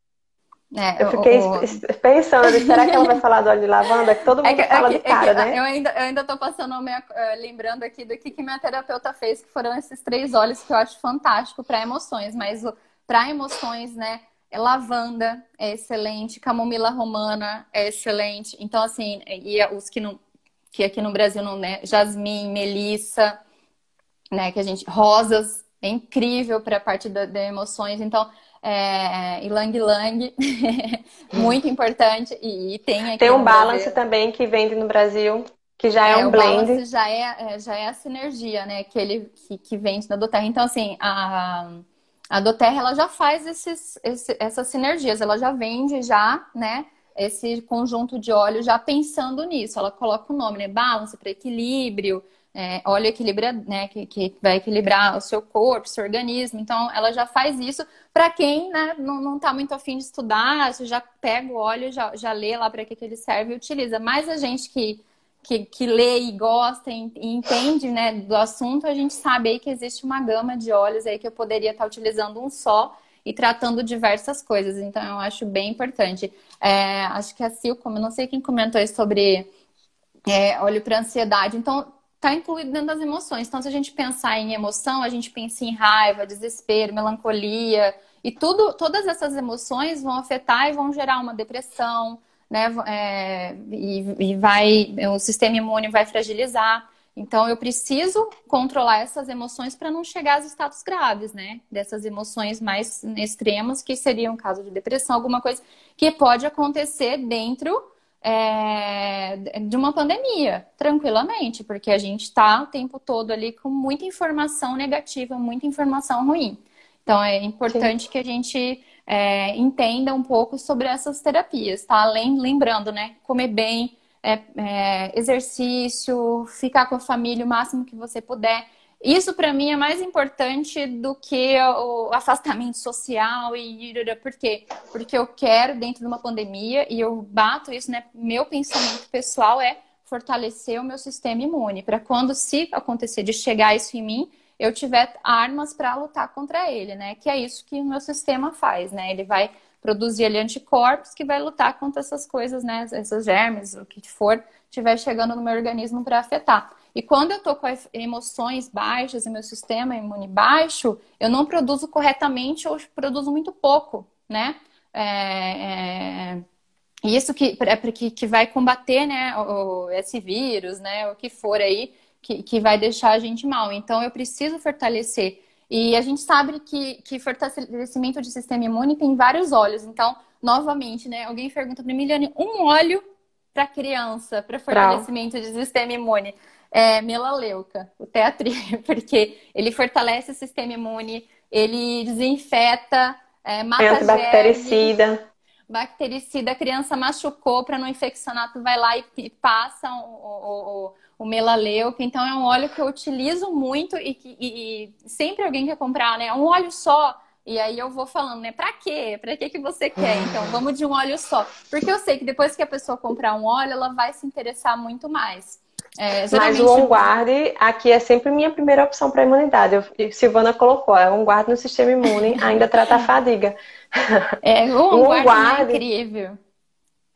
É, eu fiquei o, pensando, será que ela vai falar do óleo de lavanda? Que todo é mundo é que, fala é que, de cara, né? Eu ainda, eu ainda tô passando, minha, uh, lembrando aqui do que, que minha terapeuta fez, que foram esses três óleos que eu acho fantástico para emoções, mas para emoções, né? É lavanda é excelente, camomila romana é excelente. Então, assim, e os que não, que aqui no Brasil não, né? Jasmim, melissa, né? Que a gente. Rosas, é incrível para a parte das da emoções. Então, é, Lang Lang, *laughs* muito importante. E, e tem aqui. Tem um balance também que vende no Brasil. Que já é, é um blend. já é, é, já é a sinergia, né? Que ele que, que vende na Doterra. Então, assim, a, a Doterra ela já faz esses, esse, essas sinergias, ela já vende já, né? Esse conjunto de óleo já pensando nisso. Ela coloca o nome, né? Balance para equilíbrio, é, óleo equilibra, né? Que, que vai equilibrar o seu corpo, o seu organismo. Então, ela já faz isso para quem né, não, não tá muito afim de estudar, você já pega o óleo, já, já lê lá para que, que ele serve e utiliza. Mas a gente que que, que lê e gosta e entende né, do assunto, a gente sabe aí que existe uma gama de óleos aí que eu poderia estar utilizando um só e tratando diversas coisas. Então, eu acho bem importante. É, acho que a Sil, como eu não sei quem comentou aí sobre é, óleo para ansiedade. Então, está incluído dentro das emoções. Então, se a gente pensar em emoção, a gente pensa em raiva, desespero, melancolia. E tudo, todas essas emoções vão afetar e vão gerar uma depressão, né? É, e, e vai, o sistema imune vai fragilizar. Então, eu preciso controlar essas emoções para não chegar aos estados graves, né? Dessas emoções mais extremas, que seria um caso de depressão, alguma coisa que pode acontecer dentro é, de uma pandemia, tranquilamente, porque a gente está o tempo todo ali com muita informação negativa, muita informação ruim. Então, é importante Sim. que a gente é, entenda um pouco sobre essas terapias, tá? Além, lembrando, né? Comer bem, é, é, exercício, ficar com a família o máximo que você puder. Isso para mim é mais importante do que o afastamento social e por quê? Porque eu quero dentro de uma pandemia e eu bato isso, né? Meu pensamento pessoal é fortalecer o meu sistema imune para quando se acontecer de chegar isso em mim, eu tiver armas para lutar contra ele, né? Que é isso que o meu sistema faz, né? Ele vai produzir ali anticorpos que vai lutar contra essas coisas, né? Esses germes, o que for, estiver chegando no meu organismo para afetar. E quando eu tô com emoções baixas e meu sistema imune baixo, eu não produzo corretamente ou produzo muito pouco, né? É, é... Isso que, é que, que vai combater, né, o, esse vírus, né, o que for aí, que, que vai deixar a gente mal. Então, eu preciso fortalecer. E a gente sabe que, que fortalecimento de sistema imune tem vários óleos. Então, novamente, né? Alguém pergunta para mim, Miliane, um óleo para criança, para fortalecimento de sistema imune. É melaleuca, o teatri, *laughs* porque ele fortalece o sistema imune, ele desinfeta, é, mata é antibactericida. Bactericida, a criança machucou para não infeccionar, tu vai lá e passa o, o, o melaleuca. Então, é um óleo que eu utilizo muito e que e, e sempre alguém quer comprar, né? Um óleo só. E aí eu vou falando, né? Pra quê? Pra que que você quer? Então, vamos de um óleo só. Porque eu sei que depois que a pessoa comprar um óleo, ela vai se interessar muito mais. É, geralmente... Mas o On Guard aqui é sempre minha primeira opção para imunidade. Eu, Silvana colocou, é On Guard no sistema imune, ainda trata a fadiga. É, o *laughs* On Guard é incrível.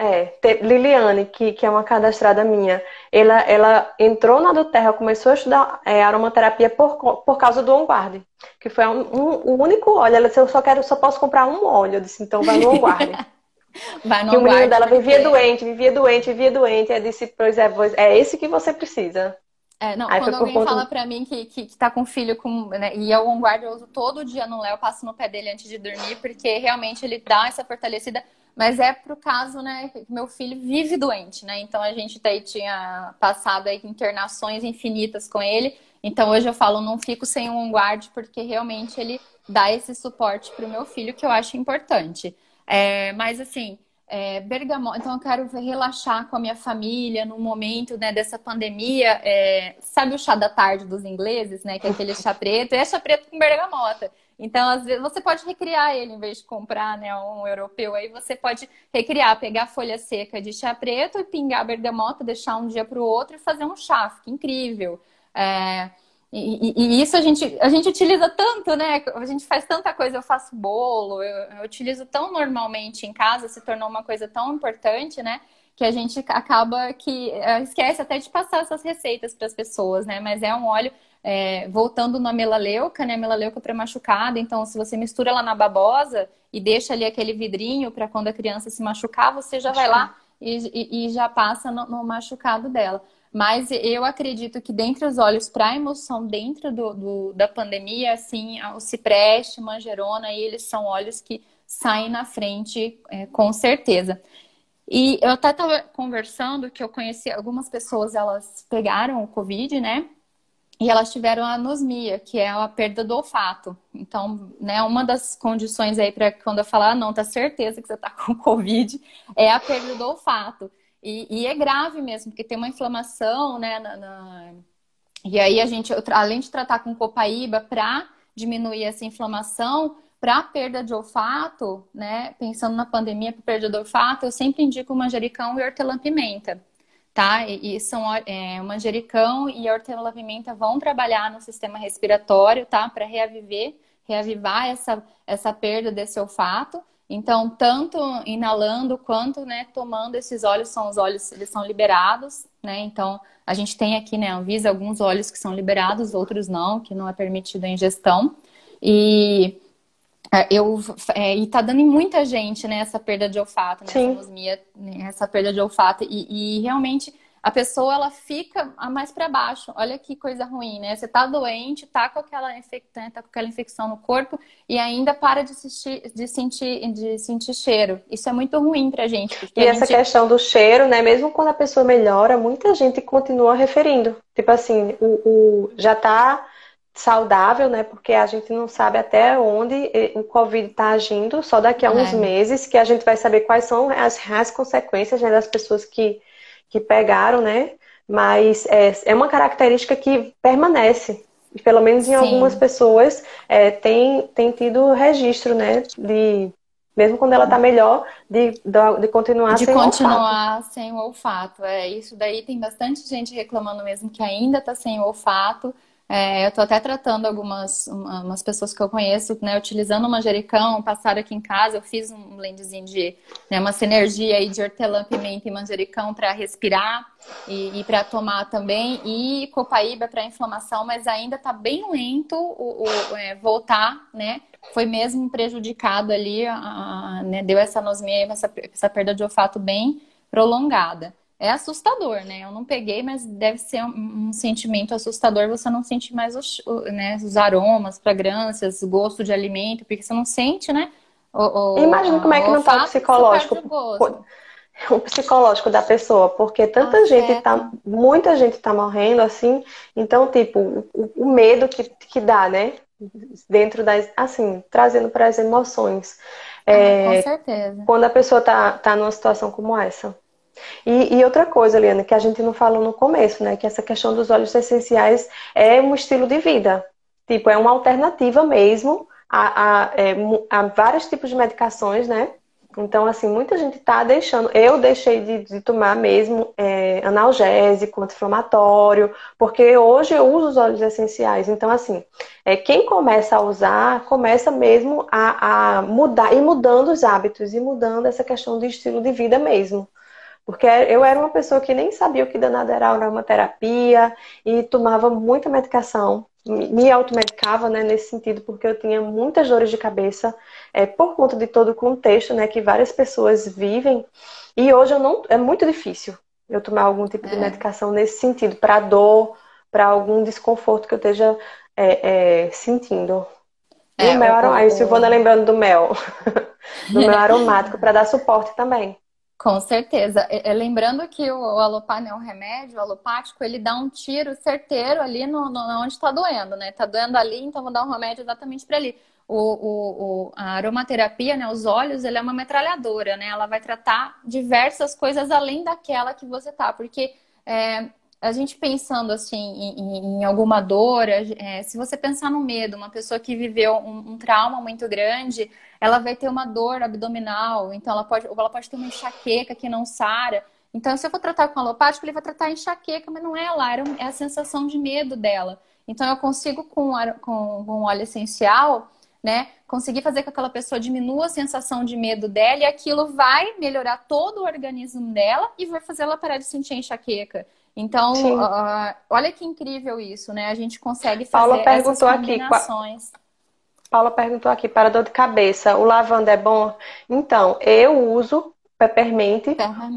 É, Liliane, que, que é uma cadastrada minha, ela, ela entrou na do Terra, começou a estudar é, aromaterapia por, por causa do OnGuard, que foi um, um, o único óleo. Ela disse, eu só quero, só posso comprar um óleo. Eu disse, então vai no OnGuard. *laughs* vai no e o menino dela porque... vivia doente, vivia doente, vivia doente. Eu disse, pois é, é esse que você precisa. É, não, Aí quando alguém conta... fala pra mim que, que, que tá com filho com, né, e eu OnGuard eu uso todo dia no Léo, passo no pé dele antes de dormir, porque realmente ele dá essa fortalecida mas é pro caso, né, que meu filho vive doente, né? Então a gente daí tinha passado aí internações infinitas com ele. Então hoje eu falo, não fico sem um guard porque realmente ele dá esse suporte pro meu filho que eu acho importante. É, mas assim, é, bergamota, então eu quero relaxar com a minha família no momento né, dessa pandemia. É, sabe o chá da tarde dos ingleses, né? Que é aquele chá preto, é chá preto com bergamota. Então, às vezes, você pode recriar ele em vez de comprar né, um europeu. Aí você pode recriar, pegar folha seca de chá preto e pingar bergamota, deixar um dia para o outro e fazer um chá. Fica incrível. É, e, e, isso a gente, a gente utiliza tanto, né? A gente faz tanta coisa, eu faço bolo, eu, eu utilizo tão normalmente em casa, se tornou uma coisa tão importante, né? que a gente acaba que é, esquece até de passar essas receitas para as pessoas, né? Mas é um óleo é, voltando na melaleuca, né? Melaleuca para machucada. Então, se você mistura ela na babosa e deixa ali aquele vidrinho para quando a criança se machucar, você já vai lá e, e, e já passa no, no, machucado dela. Mas eu acredito que dentre os óleos para emoção, dentro do, do, da pandemia, assim, o cipreste, manjerona, eles são óleos que saem na frente é, com certeza. E eu até estava conversando que eu conheci algumas pessoas, elas pegaram o Covid, né? e elas tiveram anosmia, que é a perda do olfato. Então, né, uma das condições aí para quando eu falar, ah, não, tá certeza que você tá *laughs* com Covid, é a perda do olfato. E, e é grave mesmo, porque tem uma inflamação, né, na, na... e aí a gente, além de tratar com copaíba para diminuir essa inflamação, para perda de olfato, né, pensando na pandemia para perda de olfato, eu sempre indico manjericão e hortelã-pimenta tá? E, e são é, o manjericão e a hortelã-pimenta vão trabalhar no sistema respiratório, tá? Para reaviver, reavivar essa, essa perda desse olfato. Então, tanto inalando quanto, né, tomando esses óleos, são os óleos, eles são liberados, né? Então, a gente tem aqui, né, Anvisa, alguns óleos que são liberados, outros não, que não é permitido a ingestão. E é, eu, é, e tá dando em muita gente, né, essa perda de olfato, né, essa anosmia, né, essa perda de olfato. E, e, realmente a pessoa, ela fica mais para baixo. Olha que coisa ruim, né? Você tá doente, tá com aquela, infectante, né, tá com aquela infecção no corpo e ainda para de, assistir, de, sentir, de sentir cheiro. Isso é muito ruim pra gente. E essa gente... questão do cheiro, né, mesmo quando a pessoa melhora, muita gente continua referindo. Tipo assim, o, o já tá saudável, né? Porque a gente não sabe até onde o Covid está agindo, só daqui a uns é. meses que a gente vai saber quais são as reais consequências né, das pessoas que, que pegaram, né? Mas é, é uma característica que permanece. Pelo menos em Sim. algumas pessoas é, tem, tem tido registro, né? De, mesmo quando ela está melhor, de, de, de continuar de sem continuar olfato. sem o olfato. É, isso daí tem bastante gente reclamando mesmo que ainda está sem o olfato. É, eu estou até tratando algumas umas pessoas que eu conheço, né, utilizando o manjericão, passaram aqui em casa, eu fiz um blendzinho de, né, uma sinergia aí de hortelã, pimenta e manjericão para respirar e, e para tomar também, e copaíba para inflamação, mas ainda está bem lento o, o é, voltar, né, foi mesmo prejudicado ali, a, a, né, deu essa anosmia, essa, essa perda de olfato bem prolongada é assustador, né? Eu não peguei, mas deve ser um, um sentimento assustador você não sentir mais os, né, os aromas, fragrâncias, gosto de alimento, porque você não sente, né? O, o, Imagina como é que não tá o psicológico. O, psicológico da pessoa, porque tanta ah, gente é. tá. Muita gente tá morrendo assim. Então, tipo, o, o medo que, que dá, né? Dentro das. Assim, trazendo para as emoções. Ah, é, com certeza. Quando a pessoa tá, tá numa situação como essa. E, e, outra coisa, Liana, que a gente não falou no começo, né? Que essa questão dos óleos essenciais é um estilo de vida. Tipo, é uma alternativa mesmo a, a, é, a vários tipos de medicações, né? Então, assim, muita gente tá deixando. Eu deixei de, de tomar mesmo é, analgésico, anti-inflamatório, porque hoje eu uso os óleos essenciais. Então, assim, é, quem começa a usar, começa mesmo a, a mudar, e mudando os hábitos, e mudando essa questão de estilo de vida mesmo. Porque eu era uma pessoa que nem sabia o que danado era aromaterapia e tomava muita medicação, me automedicava né, nesse sentido, porque eu tinha muitas dores de cabeça é, por conta de todo o contexto né, que várias pessoas vivem. E hoje eu não, é muito difícil eu tomar algum tipo de é. medicação nesse sentido, para dor, para algum desconforto que eu esteja é, é, sentindo. E é, o mel o... Silvana lembrando do mel, *laughs* do mel aromático, para dar suporte também. Com certeza. Lembrando que o alopar é um remédio, o alopático, ele dá um tiro certeiro ali no, no onde está doendo, né? Está doendo ali, então vou dar um remédio exatamente para ali. O, o, a aromaterapia, né, os óleos, ele é uma metralhadora, né? Ela vai tratar diversas coisas além daquela que você tá, porque é, a gente pensando assim em, em alguma dor, é, se você pensar no medo, uma pessoa que viveu um, um, trauma muito grande, ela vai ter uma dor abdominal, então ela pode, ela pode ter uma enxaqueca que não sara. Então, se eu for tratar com alopático, ele vai tratar a enxaqueca, mas não é lá, é a sensação de medo dela. Então, eu consigo com, com, com óleo essencial, né, conseguir fazer com que aquela pessoa diminua a sensação de medo dela e aquilo vai melhorar todo o organismo dela e vai fazer ela parar de sentir enxaqueca. Então, uh, olha que incrível isso, né? A gente consegue fazer Paula perguntou essas combinações. Aqui, Paula perguntou aqui, para dor de cabeça, o lavanda é bom? Então, eu uso peppermint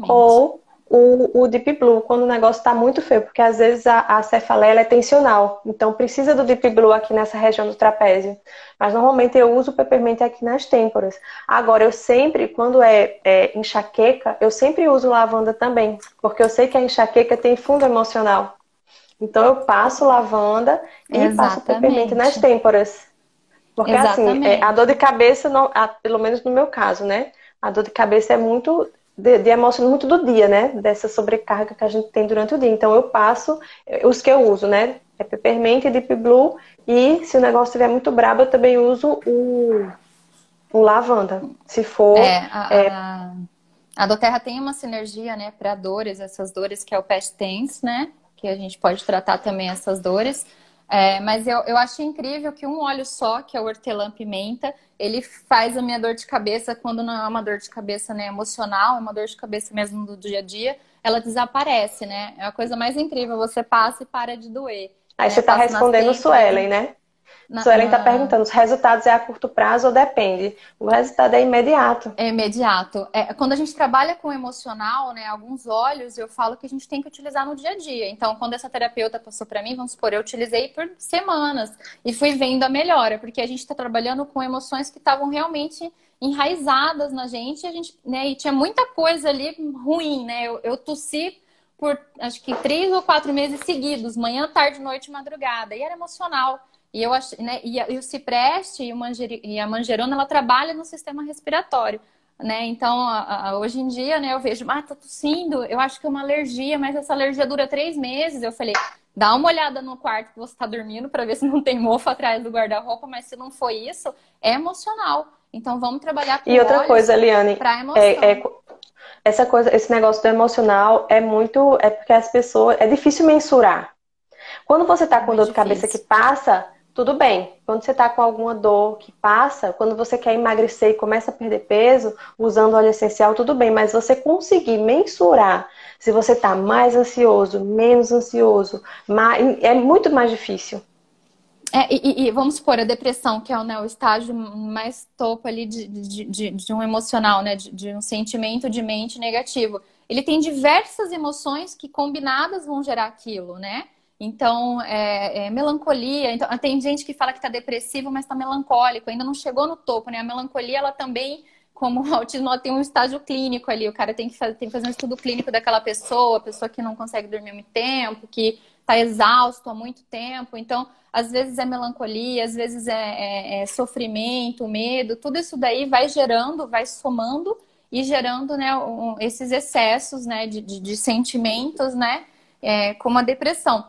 ou o, o Deep Blue quando o negócio está muito feio, porque às vezes a, a cefaleia é tensional, então precisa do Deep Blue aqui nessa região do trapézio. Mas normalmente eu uso o peppermint aqui nas têmporas. Agora, eu sempre, quando é, é enxaqueca, eu sempre uso lavanda também, porque eu sei que a enxaqueca tem fundo emocional. Então eu passo lavanda e Exatamente. passo peppermint nas têmporas. Porque Exatamente. assim, é, a dor de cabeça, não, a, pelo menos no meu caso, né? A dor de cabeça é muito de, de emoção muito do dia, né? Dessa sobrecarga que a gente tem durante o dia. Então eu passo os que eu uso, né? É peppermint, deep blue e se o negócio estiver muito brabo, eu também uso o, o lavanda. Se for. É, a, é... a, a doTERRA tem uma sinergia, né, para dores, essas dores que é o pest tense, né? Que a gente pode tratar também essas dores. É, mas eu, eu acho incrível que um óleo só, que é o hortelã-pimenta, ele faz a minha dor de cabeça, quando não é uma dor de cabeça né, emocional, é uma dor de cabeça mesmo do dia a dia, ela desaparece, né? É a coisa mais incrível, você passa e para de doer. Aí você está respondendo o Suelen, né? Na, Suelen está perguntando, os resultados é a curto prazo ou depende? O resultado é imediato. É imediato. É, quando a gente trabalha com emocional, né, alguns olhos, eu falo que a gente tem que utilizar no dia a dia. Então, quando essa terapeuta passou para mim, vamos supor, eu utilizei por semanas e fui vendo a melhora, porque a gente está trabalhando com emoções que estavam realmente enraizadas na gente, a gente, né, e tinha muita coisa ali ruim, né? Eu, eu tossi por acho que três ou quatro meses seguidos, manhã, tarde, noite, madrugada, e era emocional. E eu acho, né, e, e o cipreste e, e a manjerona, ela trabalha no sistema respiratório. Né? Então, a, a, hoje em dia, né, eu vejo, ah, tá tossindo, eu acho que é uma alergia, mas essa alergia dura três meses. Eu falei, dá uma olhada no quarto que você está dormindo para ver se não tem mofo atrás do guarda-roupa, mas se não foi isso, é emocional. Então, vamos trabalhar com E outra coisa, Liane, é, é, essa coisa, esse negócio do emocional é muito, é porque as pessoas, é difícil mensurar. Quando você está com é dor de cabeça que passa, tudo bem. Quando você está com alguma dor que passa, quando você quer emagrecer e começa a perder peso, usando óleo essencial, tudo bem. Mas você conseguir mensurar se você está mais ansioso, menos ansioso, mais, é muito mais difícil. É, e, e, vamos supor, a depressão, que é né, o estágio mais topo ali de, de, de, de um emocional, né? De, de um sentimento de mente negativo. Ele tem diversas emoções que combinadas vão gerar aquilo, né? Então, é, é, melancolia. Então, tem gente que fala que está depressivo, mas está melancólico, ainda não chegou no topo, né? A melancolia, ela também, como o autismo, ela tem um estágio clínico ali. O cara tem que, fazer, tem que fazer um estudo clínico daquela pessoa, a pessoa que não consegue dormir muito tempo, que está exausto há muito tempo. Então, às vezes é melancolia, às vezes é, é, é sofrimento, medo. Tudo isso daí vai gerando, vai somando e gerando né, um, esses excessos né, de, de, de sentimentos, né? É, como a depressão.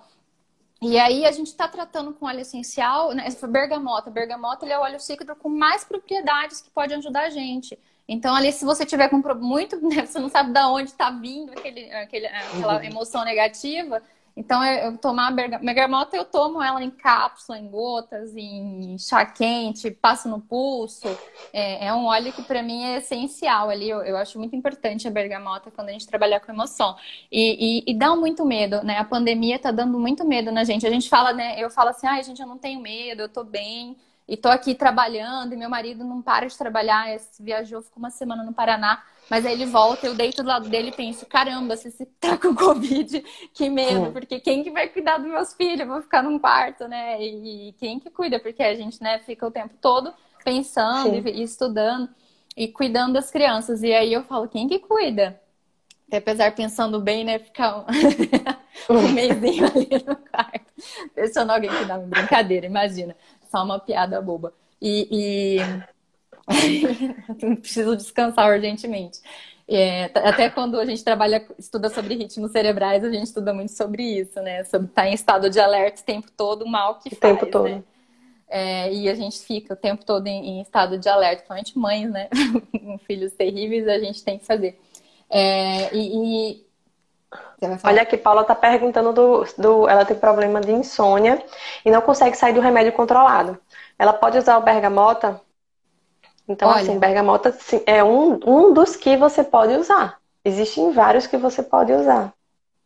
E aí a gente está tratando com óleo essencial, né? Bergamota. Bergamota ele é o óleo cítrico com mais propriedades que pode ajudar a gente. Então, ali, se você tiver com muito, *laughs* né, você não sabe de onde está vindo aquele, aquele, aquela uhum. emoção negativa, então, eu, eu tomar a bergamota, eu tomo ela em cápsula, em gotas, em chá quente, passo no pulso. É, é um óleo que para mim é essencial ali. Eu, eu, acho muito importante a bergamota quando a gente trabalhar com emoção. E, e, e, dá muito medo, né? A pandemia tá dando muito medo na gente. A gente fala, né? Eu falo assim, ai, gente, eu não tenho medo, eu tô bem. E tô aqui trabalhando, e meu marido não para de trabalhar, viajou, ficou uma semana no Paraná. Mas aí ele volta, eu deito do lado dele e penso, caramba, se você *laughs* tá com Covid, que medo, porque quem que vai cuidar dos meus filhos? Eu vou ficar num quarto, né? E quem que cuida? Porque a gente, né, fica o tempo todo pensando e, estudando e cuidando das crianças. E aí eu falo, quem que cuida? E apesar pensando bem, né, ficar um, *laughs* um mêsinho *laughs* ali no quarto, pensando alguém que dá uma brincadeira, imagina, só uma piada boba. E, e *laughs* preciso descansar urgentemente. É, até quando a gente trabalha, estuda sobre ritmos cerebrais, a gente estuda muito sobre isso, né? Sobre estar tá em estado de alerta o tempo todo, o mal que o faz, tempo todo. Né? É, e a gente fica o tempo todo em, em estado de alerta, principalmente mães, né? *laughs* Com filhos terríveis, a gente tem que fazer. É, e, e... Olha aqui, Paula está perguntando do, do. Ela tem problema de insônia e não consegue sair do remédio controlado. Ela pode usar o bergamota então, assim, Olha, assim, bergamota é um, um dos que você pode usar. Existem vários que você pode usar.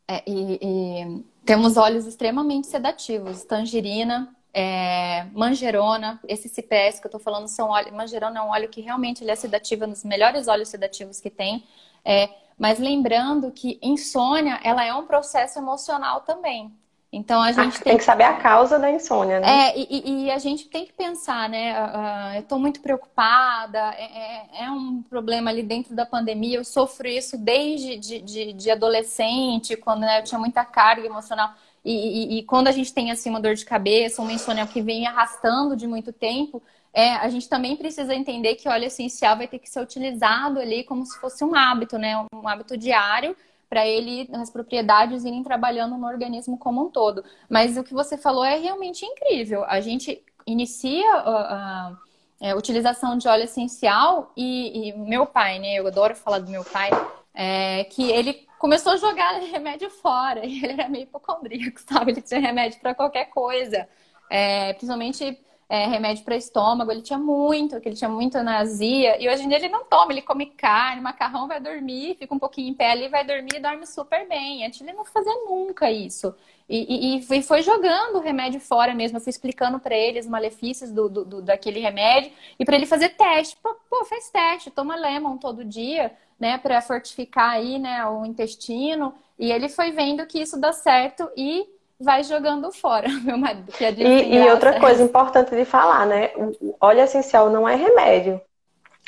É, e, e, temos óleos extremamente sedativos. Tangerina, é, manjerona, esse ciprés que eu tô falando são óleos. Manjerona é um óleo que realmente ele é sedativo, é um dos melhores óleos sedativos que tem. É, mas lembrando que insônia, ela é um processo emocional também. Então a gente ah, tem, tem, que saber a causa da insônia, né? É, e, e a gente tem que pensar, né? Uh, eu estou muito preocupada, é, é, é, um problema ali dentro da pandemia. Eu sofro isso desde de, de, de adolescente, quando né, eu tinha muita carga emocional. E, e, e, quando a gente tem assim uma dor de cabeça, um mencionel que vem arrastando de muito tempo, é, a gente também precisa entender que óleo essencial vai ter que ser utilizado ali como se fosse um hábito, né? Um hábito diário para ele, as propriedades irem trabalhando no organismo como um todo. Mas o que você falou é realmente incrível. A gente inicia a, a, a utilização de óleo essencial e, e, meu pai, né? Eu adoro falar do meu pai, é, que ele começou a jogar *laughs* remédio fora. *laughs* Ele era meio hipocondríaco, sabe? Ele tinha remédio para qualquer coisa. É, principalmente é, remédio para estômago, ele tinha muito, que ele tinha muito azia, e hoje em dia ele não toma, ele come carne, macarrão, vai dormir, fica um pouquinho em pé ali, vai dormir e dorme super bem. Antes ele não fazia nunca isso. E, e, e foi jogando o remédio fora mesmo, eu fui explicando para ele os malefícios do, do, do daquele remédio, e para ele fazer teste. Pô, pô, faz teste, toma lemon todo dia, né, para fortificar aí, né, o intestino, e ele foi vendo que isso dá certo e vai jogando fora, *laughs* meu marido. Que é e, e outra coisa importante de falar, né? O óleo essencial não é remédio.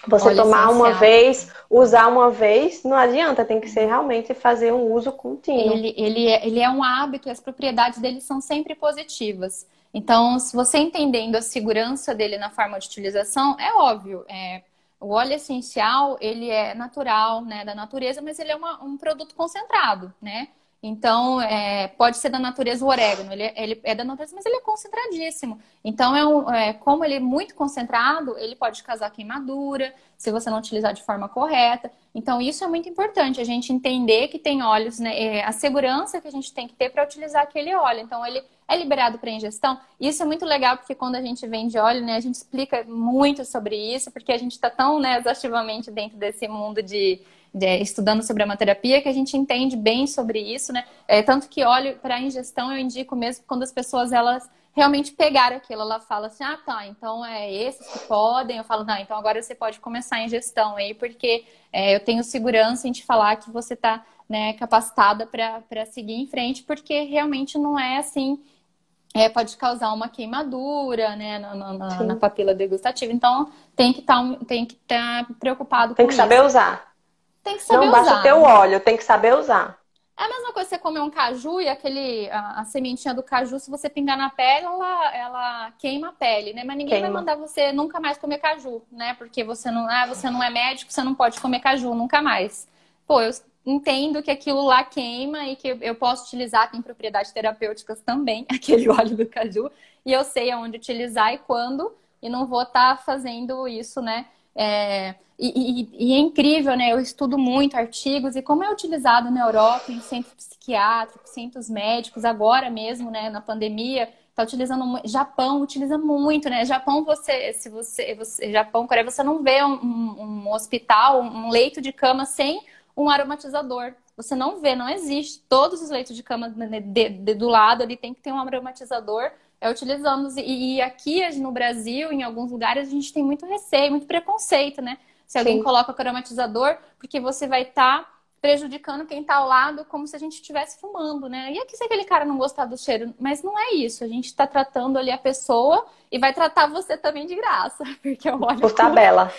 Você óleo tomar essencial. uma vez, usar uma vez, não adianta, tem que ser realmente fazer um uso contínuo. Ele, ele, é, ele é um hábito e as propriedades dele são sempre positivas. Então, se você entendendo a segurança dele na forma de utilização, é óbvio. É, o óleo essencial, ele é natural, né, da natureza, mas ele é uma, um produto concentrado, né? Então, é, pode ser da natureza o orégano, ele, é, ele, é da natureza, mas ele é concentradíssimo. Então, é, um, é, como ele é muito concentrado, ele pode causar queimadura, se você não utilizar de forma correta. Então, isso é muito importante, a gente entender que tem óleos, né, é, a segurança que a gente tem que ter para utilizar aquele óleo. Então, ele é liberado para ingestão. Isso é muito legal, porque quando a gente vende óleo, né, a gente explica muito sobre isso, porque a gente está tão né, exaustivamente dentro desse mundo de estudando sobre a aromaterapia que a gente entende bem sobre isso, né? É, tanto que óleo para ingestão eu indico mesmo quando as pessoas elas realmente pegaram aquilo, ela fala assim, ah tá, então é esses que podem, eu falo, não, então agora você pode começar a ingestão aí, porque é, eu tenho segurança em te falar que você está né, capacitada para seguir em frente, porque realmente não é assim é, pode causar uma queimadura né, na, na, na papila degustativa. Então, tem que estar tá, tá preocupado tem com isso. Tem que saber usar. Tem que saber Não usar. Não basta ter o óleo, tem que saber usar. É a mesma coisa você comer um caju e aquele, a, a, sementinha do caju, se você pingar na pele, ela, ela queima a pele, né? Mas ninguém queima. vai mandar você nunca mais comer caju, né? Porque você não, ah, você não é médico, você não pode comer caju nunca mais. Pô, eu entendo que aquilo lá queima e que eu posso utilizar, tem propriedades terapêuticas também, *laughs* aquele óleo do caju, e eu sei aonde utilizar e quando, e não vou estar tá fazendo isso, né? É, e, e, e, é incrível, né? Eu estudo muito artigos e como é utilizado na Europa, em centros psiquiátricos, centros médicos, agora mesmo, né, na pandemia, tá utilizando Japão utiliza muito, né? Japão, você, se você, você Japão, Coreia, você não vê um, um, um hospital, um leito de cama sem um aromatizador. Você não vê, não existe. Todos os leitos de cama né, de, de, do lado ali tem que ter um aromatizador é, utilizamos. E, e, aqui no Brasil, em alguns lugares, a gente tem muito receio, muito preconceito, né? Se alguém Sim. coloca aromatizador, porque você vai estar tá prejudicando quem está ao lado como se a gente estivesse fumando, né? E aqui se aquele cara não gostar do cheiro, mas não é isso. A gente está tratando ali a pessoa e vai tratar você também de graça, *laughs* porque eu olho por tabela.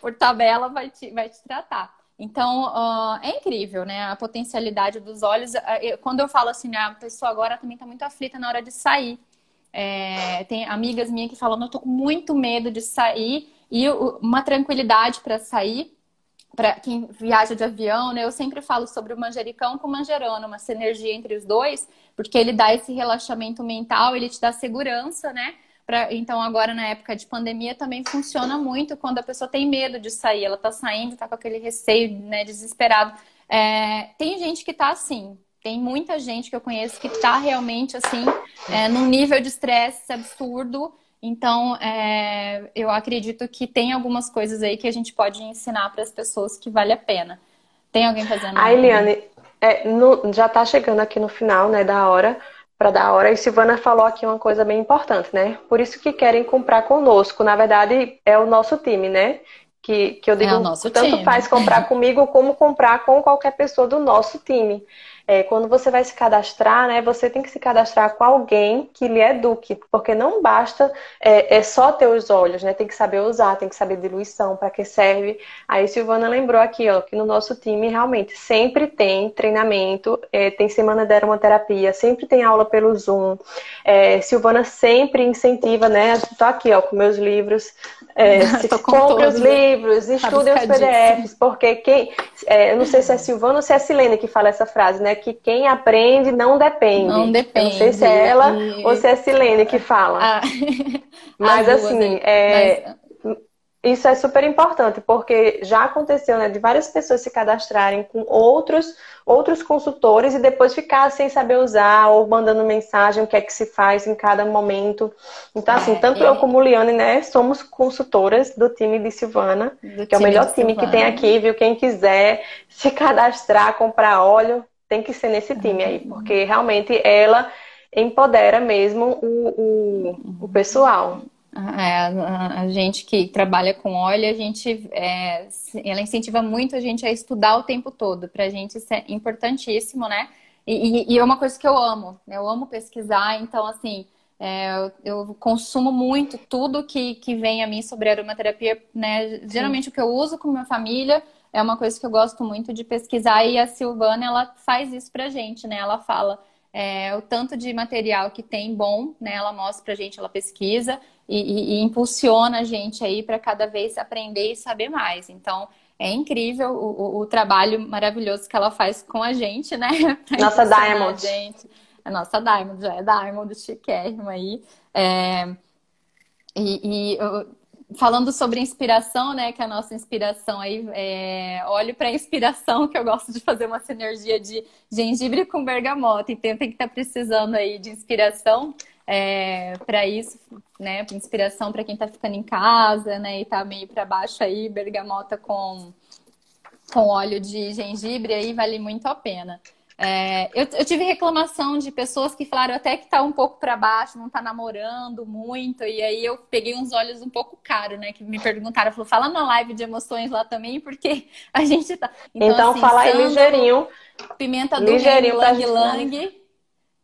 Por tabela vai te, vai te tratar. Então, uh, é incrível, né? A potencialidade dos olhos. Quando eu falo assim, né, a pessoa agora também está muito aflita na hora de sair. É, tem amigas minhas que falam, eu tô com muito medo de sair e uma tranquilidade para sair. Para quem viaja de avião, né? Eu sempre falo sobre o manjericão com o manjerona, uma sinergia entre os dois, porque ele dá esse relaxamento mental, ele te dá segurança, né? Pra, então, agora na época de pandemia também funciona muito quando a pessoa tem medo de sair, ela tá saindo, tá com aquele receio, né, desesperado. É, tem gente que tá assim, tem muita gente que eu conheço que está realmente assim, é, num nível de estresse absurdo. Então, é, eu acredito que tem algumas coisas aí que a gente pode ensinar para as pessoas que vale a pena. Tem alguém fazendo? A Eliane, é, no, já está chegando aqui no final né, da hora, para dar hora, e Silvana falou aqui uma coisa bem importante, né? Por isso que querem comprar conosco. Na verdade, é o nosso time, né? Que, que eu digo, é tanto time. faz comprar comigo como comprar com qualquer pessoa do nosso time. É, quando você vai se cadastrar, né, você tem que se cadastrar com alguém que lhe eduque, porque não basta é, é só ter os olhos, né? Tem que saber usar, tem que saber diluição, para que serve. Aí Silvana lembrou aqui, ó, que no nosso time realmente sempre tem treinamento, é, tem semana de aromaterapia, sempre tem aula pelo Zoom. É, Silvana sempre incentiva, né? Tô aqui, ó, com meus livros. É, *laughs* se compre os né? livros, tá estude os PDFs, porque quem. É, eu não sei se é Silvana ou se é Silene que fala essa frase, né? Que quem aprende não depende. Não depende. Eu não sei se é ela e... ou se é Silene que fala. *laughs* Ah. Mas duas, assim, é... Mas isso é super importante, porque já aconteceu, né, de várias pessoas se cadastrarem com outros, outros consultores e depois ficar sem saber usar ou mandando mensagem o que é que se faz em cada momento. Então, assim, é, tanto é. eu como Liane, né, somos consultoras do time de Silvana, do que é o melhor time Silvana. que tem aqui, viu? Quem quiser se cadastrar, comprar óleo, tem que ser nesse time aí, porque realmente ela empodera mesmo o, o, o pessoal. É, a, gente que trabalha com óleo, a gente, é, ela incentiva muito a gente a estudar o tempo todo. Para a gente isso é importantíssimo, né? E, e, e, é uma coisa que eu amo. Né? Eu amo pesquisar, então assim, é, eu, eu, consumo muito tudo que, que vem a mim sobre aromaterapia, né? Geralmente Sim. o que eu uso com minha família é uma coisa que eu gosto muito de pesquisar e a Silvana ela faz isso pra gente, né? Ela fala é, o tanto de material que tem bom, né? Ela mostra pra gente, ela pesquisa e, e, e impulsiona a gente aí para cada vez aprender e saber mais. Então, é incrível o, o, o, trabalho maravilhoso que ela faz com a gente, né? *laughs* Nossa Diamond. A, gente. a nossa Diamond, já é Diamond chiquérrima aí. É... E, e falando sobre inspiração, né? Que a nossa inspiração aí é. Olho para inspiração, que eu gosto de fazer uma sinergia de gengibre com bergamota. Então tem que estar tá precisando aí de inspiração é, para isso, né? Inspiração para quem está ficando em casa, né? E tá meio para baixo aí, bergamota com, com óleo de gengibre aí vale muito a pena. É, eu, eu, tive reclamação de pessoas que falaram até que tá um pouco para baixo, não tá namorando muito, e aí eu peguei uns olhos um pouco caros, né? Que me perguntaram, falou, fala na live de emoções lá também, porque *laughs* a gente tá. Então, então assim, fala aí ligeirinho. Pimenta do ligeirinho Lang Lang.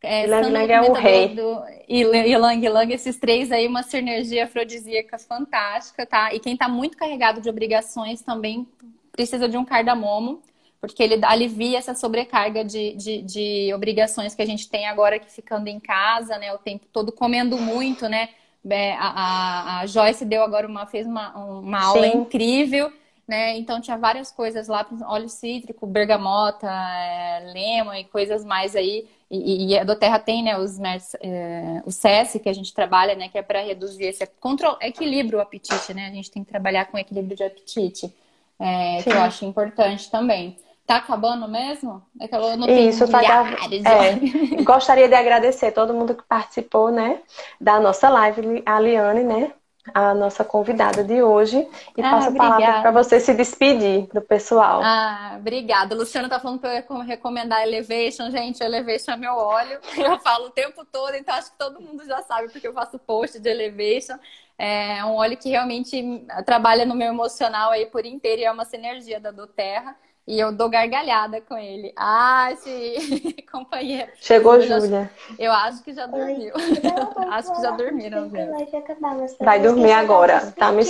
É, Lang Lang é o rei. Do, e, e Lang Lang, esses três aí, uma sinergia afrodisíaca fantástica, tá? E quem tá muito carregado de obrigações também precisa de um cardamomo porque ele alivia essa sobrecarga de, de, de, obrigações que a gente tem agora que ficando em casa, né, o tempo todo comendo muito, né? É, a, a, a Joyce deu agora uma fez uma, uma aula Sim. incrível, né? Então tinha várias coisas lá, óleo cítrico, bergamota, é, lemon e coisas mais aí. E, e a do Terra tem, né, os é, o SES que a gente trabalha, né, que é para reduzir esse control, equilíbrio o apetite, né? A gente tem que trabalhar com equilíbrio de apetite, é, que eu acho importante também. Tá acabando mesmo? É que eu não Isso, tá é. *laughs* Gostaria de agradecer todo mundo que participou, né, da nossa live, a Liane, né, a nossa convidada de hoje. E ah, passo a palavra para você se despedir do pessoal. Ah, obrigada. Luciana tá falando para eu recomendar Elevation. Gente, Elevation é meu óleo. *laughs* Eu falo o tempo todo, então acho que todo mundo já sabe porque eu faço post de Elevation. É um óleo que realmente trabalha no meu emocional aí por inteiro e é uma sinergia da do Terra. E eu dou gargalhada com ele. Ah, *laughs* esse companheiro. Chegou, eu Júlia. Eu acho que já dormiu. *laughs* acho que já dormiram, viu? Vai dormir agora. Tá me...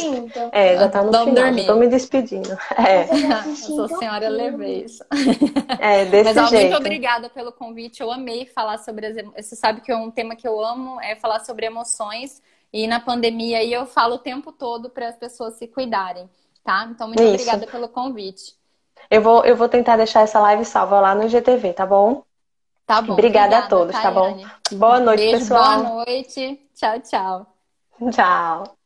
É, já tá no Vamos final. Dormir. Tô me despedindo. *laughs* É. eu sou senhora Leveza. É, desse Mas, ó, jeito. muito obrigada pelo convite. Eu amei falar sobre as emoções. Você sabe que é um tema que eu amo, é falar sobre emoções. E na pandemia aí eu falo o tempo todo para as pessoas se cuidarem, tá? Então, muito Isso. obrigada pelo convite. Eu vou, eu vou tentar deixar essa live salva lá no GTV, tá bom? Tá bom. Obrigada, Obrigada a todos, tá bom? Boa noite, Beijo, pessoal. Boa noite. Tchau, tchau. Tchau.